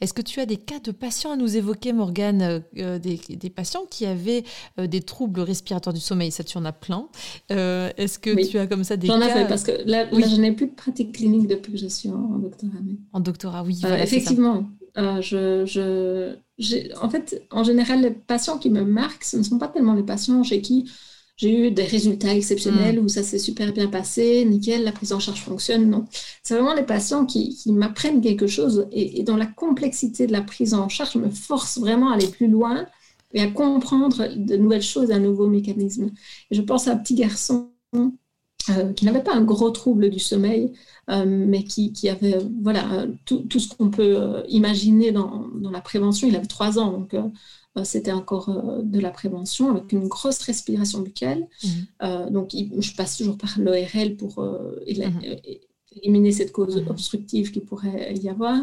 Speaker 1: Est-ce que tu as des cas de patients à nous évoquer, Morgane, euh, euh, des, patients qui avaient euh, des troubles respiratoires du sommeil? Ça, tu en as plein. Est-ce que tu as comme ça des
Speaker 2: cas J'en ai fait parce que là, je n'ai plus de pratique clinique depuis que je suis en, doctorat.
Speaker 1: En doctorat, oui.
Speaker 2: effectivement. je, je, en fait, en général, les patients qui me marquent, ce ne sont pas tellement les patients chez qui j'ai eu des résultats exceptionnels mm. où ça s'est super bien passé, nickel, la prise en charge fonctionne. Non, c'est vraiment les patients qui, m'apprennent quelque chose et, dont la complexité de la prise en charge me force vraiment à aller plus loin et à comprendre de nouvelles choses, un nouveau mécanisme. Et je pense à un petit garçon euh, qui n'avait pas un gros trouble du sommeil, euh, mais qui, avait voilà, tout, tout ce qu'on peut euh, imaginer dans, dans, la prévention. Il avait trois ans, donc euh, c'était encore euh, de la prévention avec une grosse respiration buccale. Mhm. Euh, donc, je passe toujours par l'ORL pour mhm. éliminer cette cause mhm. obstructive qui pourrait y avoir.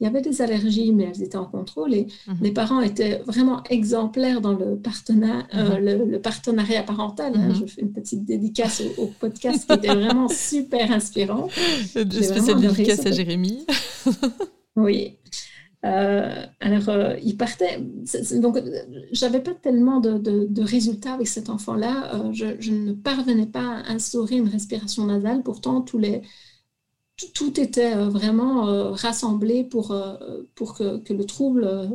Speaker 2: Il y avait des allergies, mais elles étaient en contrôle et les parents étaient vraiment exemplaires dans le, le, partenariat parental. Hein. Je fais une petite dédicace au, podcast qui était vraiment super inspirant.
Speaker 1: Spéciale dédicace à Jérémy.
Speaker 2: oui. Euh, alors, euh, il partait. Donc, j'avais pas tellement de, résultats avec cet enfant-là. Euh, je, ne parvenais pas à instaurer une respiration nasale. Pourtant, tous les, tout, était vraiment rassemblé pour, pour que, le trouble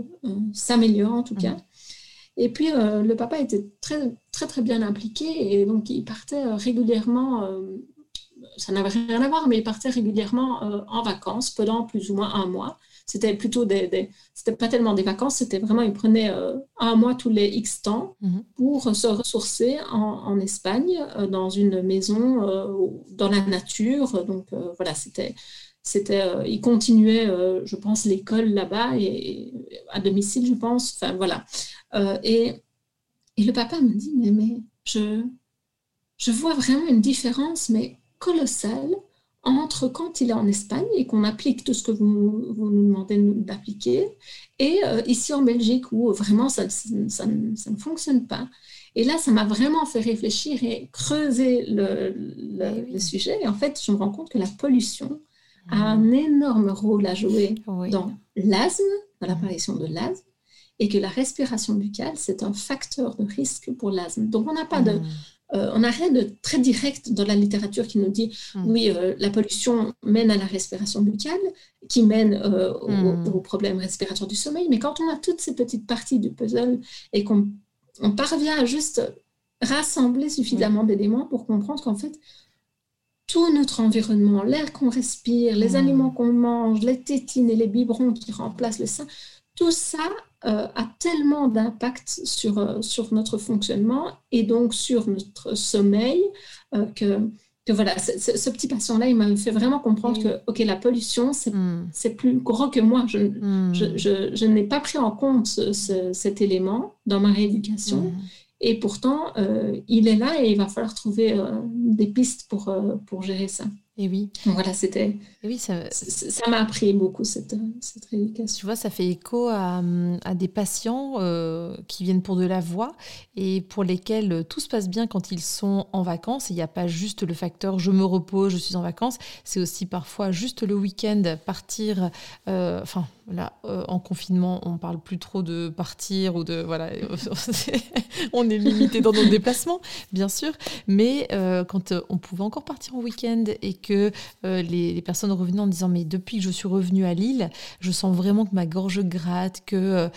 Speaker 2: s'améliore, en tout cas. Mmh. Et puis, le papa était très, très, très bien impliqué. Et donc, il partait régulièrement. ça n'avait rien à voir, mais il partait régulièrement en vacances pendant plus ou moins un mois. C'était plutôt des, c'était pas tellement des vacances, c'était vraiment, il prenait euh, un mois tous les X temps mhm. pour se ressourcer en, Espagne, euh, dans une maison, euh, dans la nature. Donc voilà, c'était, c'était, il continuait, je pense, l'école là-bas et, à domicile, je pense. Enfin voilà. et, et le papa me dit, mais, mais je, je vois vraiment une différence, mais colossale entre quand il est en Espagne et qu'on applique tout ce que vous, nous demandez d'appliquer, et euh, ici en Belgique où vraiment ça, ça, ne fonctionne pas. Et là, ça m'a vraiment fait réfléchir et creuser le, le, eh sujet. Et en fait, je me rends compte que la pollution a ah. un énorme rôle à jouer dans l'asthme, dans l'apparition de l'asthme, et que la respiration buccale, c'est un facteur de risque pour l'asthme. Donc, on n'a pas de ah. Euh, on n'a rien de très direct dans la littérature qui nous dit hmm. oui, euh, la pollution mène à la respiration buccale, qui mène euh, hmm. aux, problèmes respiratoires du sommeil. Mais quand on a toutes ces petites parties du puzzle et qu'on parvient à juste rassembler suffisamment d'éléments pour comprendre qu'en fait, tout notre environnement, l'air qu'on respire, les hmm. aliments qu'on mange, les tétines et les biberons qui remplacent le sein, tout ça euh, a tellement d'impact sur, euh, sur notre fonctionnement et donc sur notre sommeil euh, que, que, voilà, ce petit patient-là, il m'a fait vraiment comprendre que, OK, la pollution, c'est hmm. plus grand que moi. Je, hmm. je, je, n'ai pas pris en compte cet élément dans ma rééducation. Et pourtant, il est là et il va falloir trouver des pistes pour, pour gérer ça.
Speaker 1: Et oui.
Speaker 2: voilà, c'était.
Speaker 1: oui, ça.
Speaker 2: m'a appris beaucoup cette, cette rééducation.
Speaker 1: Tu vois, ça fait écho à, à des patients euh, qui viennent pour de la voix et pour lesquels tout se passe bien quand ils sont en vacances. Il n'y a pas juste le facteur je me repose, je suis en vacances. C'est aussi parfois juste le week-end partir, euh, enfin Là, euh, en confinement, on parle plus trop de partir ou de voilà, on est limité dans nos déplacements, bien sûr. Mais euh, quand euh, on pouvait encore partir en week-end et que les, personnes revenaient en disant mais depuis que je suis revenue à Lille, je sens vraiment que ma gorge gratte, que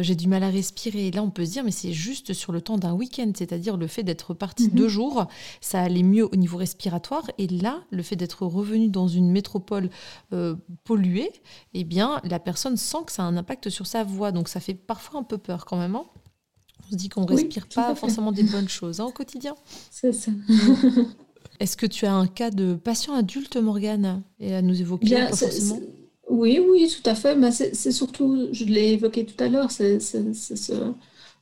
Speaker 1: j'ai du mal à respirer. Et là, on peut se dire mais c'est juste sur le temps d'un week-end, c'est-à-dire le fait d'être parti mhm. deux jours, ça allait mieux au niveau respiratoire. Et là, le fait d'être revenu dans une métropole polluée, eh bien la personne personne sent que ça a un impact sur sa voix. Donc ça fait parfois un peu peur quand même. Hein. on se dit qu'on ne respire pas forcément des bonnes choses hein, au quotidien.
Speaker 2: C'est ça.
Speaker 1: Est-ce que tu as un cas de patient adulte, Morgane, et à nous évoquer Bien, forcément
Speaker 2: Oui, oui, tout à fait. Mais c'est surtout, je l'ai évoqué tout à l'heure, c'est ce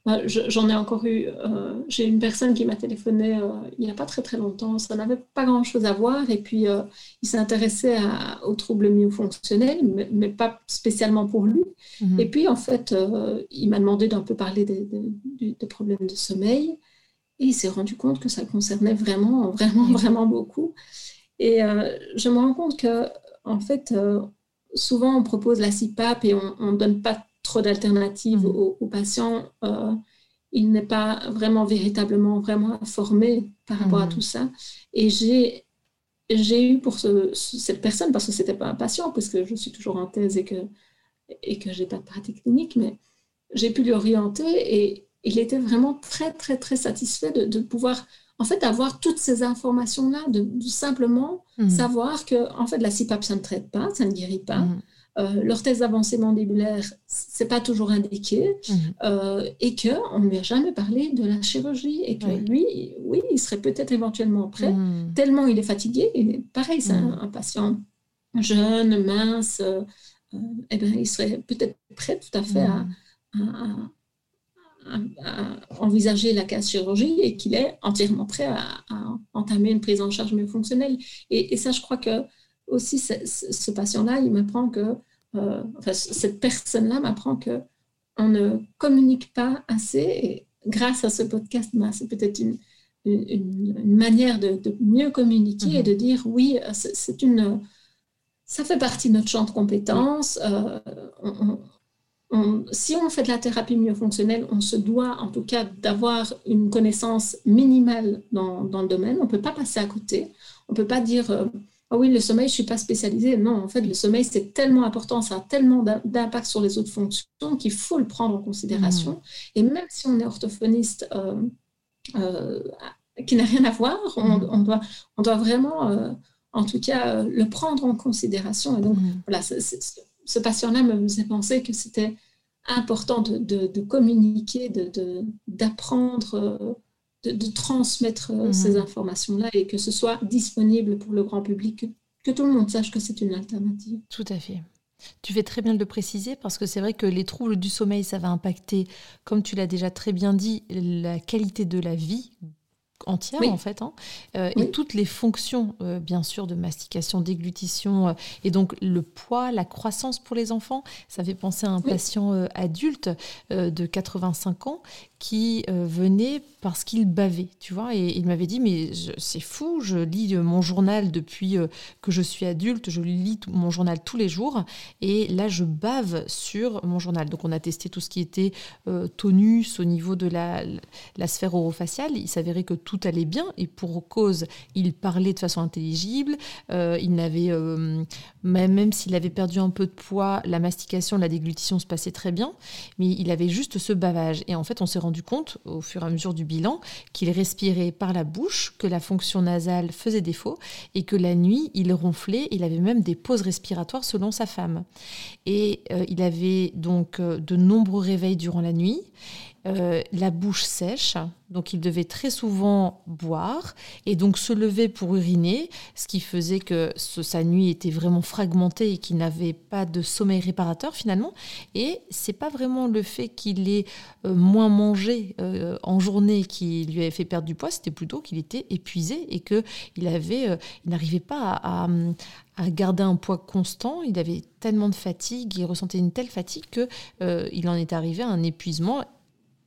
Speaker 2: bah, j'en ai encore eu, euh, j'ai une personne qui m'a téléphoné euh, il n'y a pas très très longtemps, ça n'avait pas grand chose à voir et puis euh, il s'est intéressé aux troubles myofonctionnels, mais, mais, pas spécialement pour lui. Mhm. Et puis en fait, il m'a demandé d'un peu parler des, des, problèmes de sommeil et il s'est rendu compte que ça concernait vraiment, vraiment, vraiment beaucoup. Et je me rends compte que en fait, souvent on propose la CPAP et on ne donne pas trop d'alternatives mm. aux, patients, euh, il n'est pas vraiment véritablement vraiment formé par rapport à mm. tout ça. Et j'ai j'ai eu pour cette personne, parce que ce n'était pas un patient, puisque je suis toujours en thèse et que, et que je n'ai pas de pratique clinique, mais j'ai pu lui orienter et il était vraiment très, très, très satisfait de, pouvoir, en fait, avoir toutes ces informations-là, de, simplement mm. savoir que, en fait, la CPAP, ça ne traite pas, ça ne guérit pas. Euh, l'orthèse d'avancée mandibulaire, c'est pas toujours indiqué, mhm. euh, et qu'on ne lui a jamais parlé de la chirurgie, et que lui, oui, il serait peut-être éventuellement prêt, mhm. tellement il est fatigué. Et pareil, c'est un, mhm. patient jeune, mince, euh, eh ben, il serait peut-être prêt tout à fait à, envisager la case chirurgie et qu'il est entièrement prêt à, entamer une prise en charge mieux fonctionnelle. Et, et ça, je crois que aussi, ce, patient-là, il m'apprend que, euh, enfin, cette personne-là m'apprend que on ne communique pas assez. Et grâce à ce podcast, ben, c'est peut-être une, une, manière de, mieux communiquer et de dire oui, c'est une, ça fait partie de notre champ de compétences. Euh, si on fait de la thérapie mieux fonctionnelle, on se doit en tout cas d'avoir une connaissance minimale dans, dans le domaine. On ne peut pas passer à côté. On ne peut pas dire euh, ah oui, le sommeil, je ne suis pas spécialisée. Non, en fait, le sommeil, c'est tellement important, ça a tellement d'impact sur les autres fonctions qu'il faut le prendre en considération. Mmh. Et même si on est orthophoniste euh, euh, qui n'a rien à voir, on, mmh. doit, on doit vraiment, euh, en tout cas, le prendre en considération. Et donc, mmh. voilà, ce patient-là me faisait penser que c'était important de, communiquer, d'apprendre de, transmettre euh, mhm. ces informations-là et que ce soit disponible pour le grand public, que, tout le monde sache que c'est une alternative.
Speaker 1: Tout à fait. Tu fais très bien de le préciser parce que c'est vrai que les troubles du sommeil, ça va impacter, comme tu l'as déjà très bien dit, la qualité de la vie entière en fait, hein. euh, et toutes les fonctions euh, bien sûr de mastication, déglutition, euh, et donc le poids, la croissance pour les enfants. Ça fait penser à un patient adulte de 85 ans qui venait parce qu'il bavait, tu vois, et il m'avait dit mais c'est fou, je lis mon journal depuis que je suis adulte, je lis mon journal tous les jours, et là je bave sur mon journal. Donc on a testé tout ce qui était tonus au niveau de la, la sphère orofaciale. Il s'avérait que tout allait bien et pour cause, il parlait de façon intelligible. Euh, il n'avait, euh, même, même s'il avait perdu un peu de poids, la mastication, la déglutition se passait très bien, mais il avait juste ce bavage. Et en fait, on s'est rendu compte au fur et à mesure du qu'il respirait par la bouche, que la fonction nasale faisait défaut et que la nuit, il ronflait. Il avait même des pauses respiratoires selon sa femme. Et euh, il avait donc de nombreux réveils durant la nuit. Euh, la bouche sèche, donc il devait très souvent boire et donc se lever pour uriner, ce qui faisait que sa nuit était vraiment fragmentée et qu'il n'avait pas de sommeil réparateur finalement. Et c'est pas vraiment le fait qu'il ait euh, moins mangé euh, en journée qui lui avait fait perdre du poids, c'était plutôt qu'il était épuisé et que il n'arrivait pas à, à garder un poids constant. Il avait tellement de fatigue, il ressentait une telle fatigue que il en est arrivé à un épuisement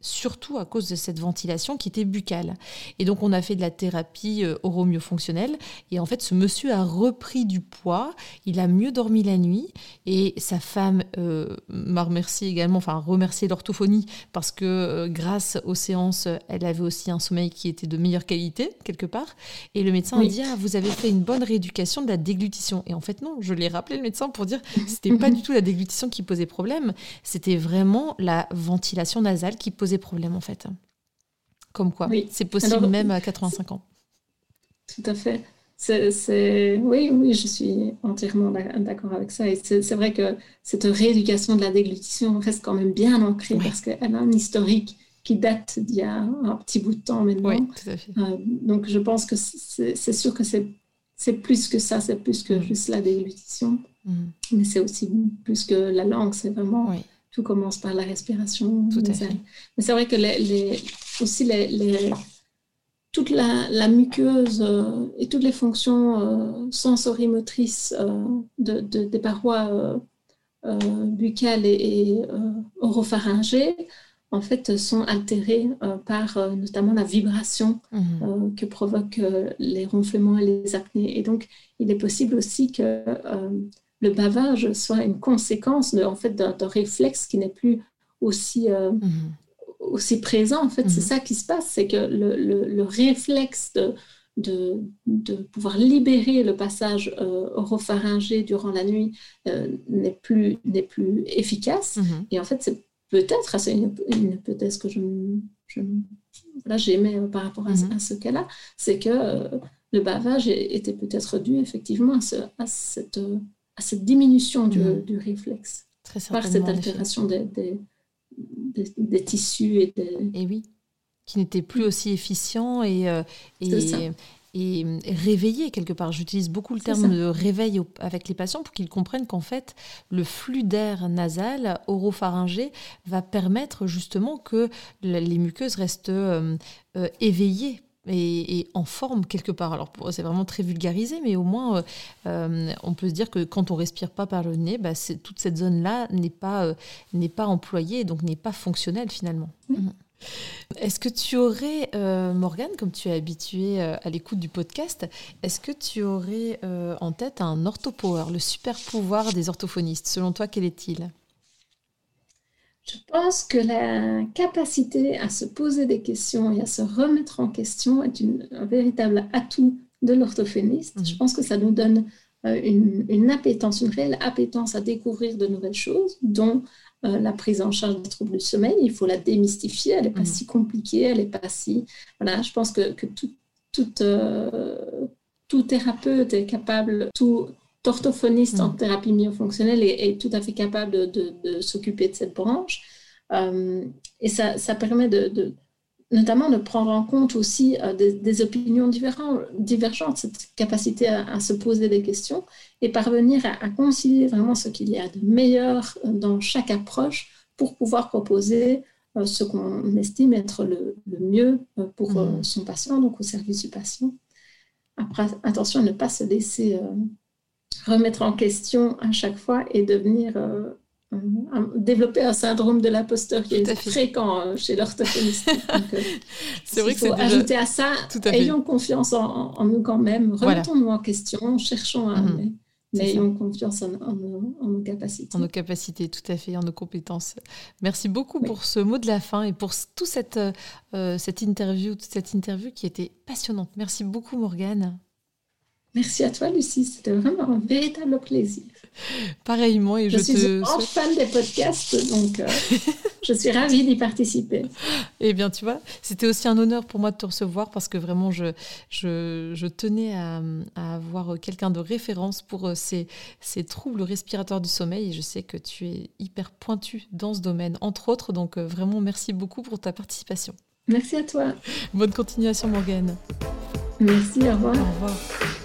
Speaker 1: surtout à cause de cette ventilation qui était buccale. Et donc on a fait de la thérapie euh, oromyofonctionnelle et en fait ce monsieur a repris du poids, il a mieux dormi la nuit et sa femme euh, m'a remercié également, enfin remercié l'orthophonie parce que euh, grâce aux séances, elle avait aussi un sommeil qui était de meilleure qualité quelque part. Et le médecin a dit ah, vous avez fait une bonne rééducation de la déglutition. Et en fait non, je l'ai rappelé le médecin pour dire que c'était pas du tout la déglutition qui posait problème, c'était vraiment la ventilation nasale qui posait problème en fait. Comme quoi, c'est possible même à 85 ans.
Speaker 2: Tout à fait. C'est, Oui, oui, je suis entièrement d'accord avec ça. Et c'est, vrai que cette rééducation de la déglutition reste quand même bien ancrée parce qu'elle a un historique qui date d'il y a un petit bout de temps maintenant.
Speaker 1: Oui, tout à fait. Euh,
Speaker 2: donc je pense que c'est, sûr que c'est, c'est plus que ça, c'est plus que mm. juste la déglutition. Mm. Mais c'est aussi plus que la langue, c'est vraiment tout commence par la respiration.
Speaker 1: Tout
Speaker 2: Mais c'est vrai que les, aussi les, toute la, muqueuse euh, et toutes les fonctions euh, sensorimotrices euh, de, des parois buccales et, oropharyngées en fait sont altérées par notamment la vibration mmh. que provoquent les ronflements et les apnées. Et donc, il est possible aussi que le bavage soit une conséquence de, en fait, d'un réflexe qui n'est plus aussi, euh, mhm. aussi présent. En fait, c'est mhm. ça qui se passe, c'est que le, le, réflexe de, de, de, pouvoir libérer le passage euh, oropharyngé durant la nuit euh, n'est plus, plus efficace. Mhm. Et en fait, c'est peut-être, c'est une, hypothèse que je, je là, j'aimais par rapport à, ce cas-là, c'est que le bavage était peut-être dû effectivement à, ce, à cette à cette diminution du, mm. du réflexe par cette altération des, des, des, tissus et des...
Speaker 1: Et oui, qui n'était plus aussi efficient et, euh, et, quelque part. J'utilise beaucoup le terme de réveil avec les patients pour qu'ils comprennent qu'en fait, le flux d'air nasal oropharyngé va permettre justement que les muqueuses restent euh, euh, éveillées et, en forme quelque part. Alors c'est vraiment très vulgarisé, mais au moins euh, euh, on peut se dire que quand on respire pas par le nez, bah, toute cette zone-là n'est pas, euh, n'est pas employée, donc n'est pas fonctionnelle finalement. Mhm. Est-ce que tu aurais, Morgane, comme tu es habituée à l'écoute du podcast, est-ce que tu aurais en tête un orthopower, le super pouvoir des orthophonistes? Selon toi, quel est-il?
Speaker 2: Je pense que la capacité à se poser des questions et à se remettre en question est un véritable atout de l'orthophoniste. Mhm. Je pense que ça nous donne euh, une, une, appétence, une réelle appétence à découvrir de nouvelles choses, dont euh, la prise en charge des troubles du sommeil. Il faut la démystifier, elle n'est pas mhm. si compliquée, elle n'est pas si... Voilà, je pense que, que tout, tout, euh, tout thérapeute est capable, tout orthophoniste en mm. thérapie myofonctionnelle est, tout à fait capable de, s'occuper de cette branche. Euh, et ça, ça permet de, notamment de prendre en compte aussi euh, des, opinions divergentes, cette capacité à, se poser des questions et parvenir à, concilier vraiment ce qu'il y a de meilleur dans chaque approche pour pouvoir proposer euh, ce qu'on estime être le, mieux pour mm. son patient, donc au service du patient. Après, attention à ne pas se laisser remettre en question à chaque fois et devenir euh, développer un syndrome de l'imposteur qui est fréquent euh, chez l'orthophoniste. Euh, c'est vrai il faut ajouter à ça, ayons confiance en, nous quand même, remettons-nous en question, cherchons à... Mhm. Mais ayons confiance en, nos capacités.
Speaker 1: En nos capacités, tout à fait, en nos compétences. Merci beaucoup pour ce mot de la fin et pour toute cette, cette interview, toute cette interview qui était passionnante. Merci beaucoup, Morgane.
Speaker 2: Merci à toi, Lucie. C'était vraiment un véritable plaisir.
Speaker 1: Pareillement, et je,
Speaker 2: je suis
Speaker 1: te
Speaker 2: un fan des podcasts, donc euh, je suis ravie d'y participer.
Speaker 1: Eh bien, tu vois, c'était aussi un honneur pour moi de te recevoir parce que vraiment, je, je, je tenais à, à avoir quelqu'un de référence pour euh, ces, ces, troubles respiratoires du sommeil. Et je sais que tu es hyper pointu dans ce domaine, entre autres. Donc, euh, vraiment, merci beaucoup pour ta participation.
Speaker 2: Merci à toi.
Speaker 1: Bonne continuation, Morgane.
Speaker 2: Merci, au revoir.
Speaker 1: Au revoir.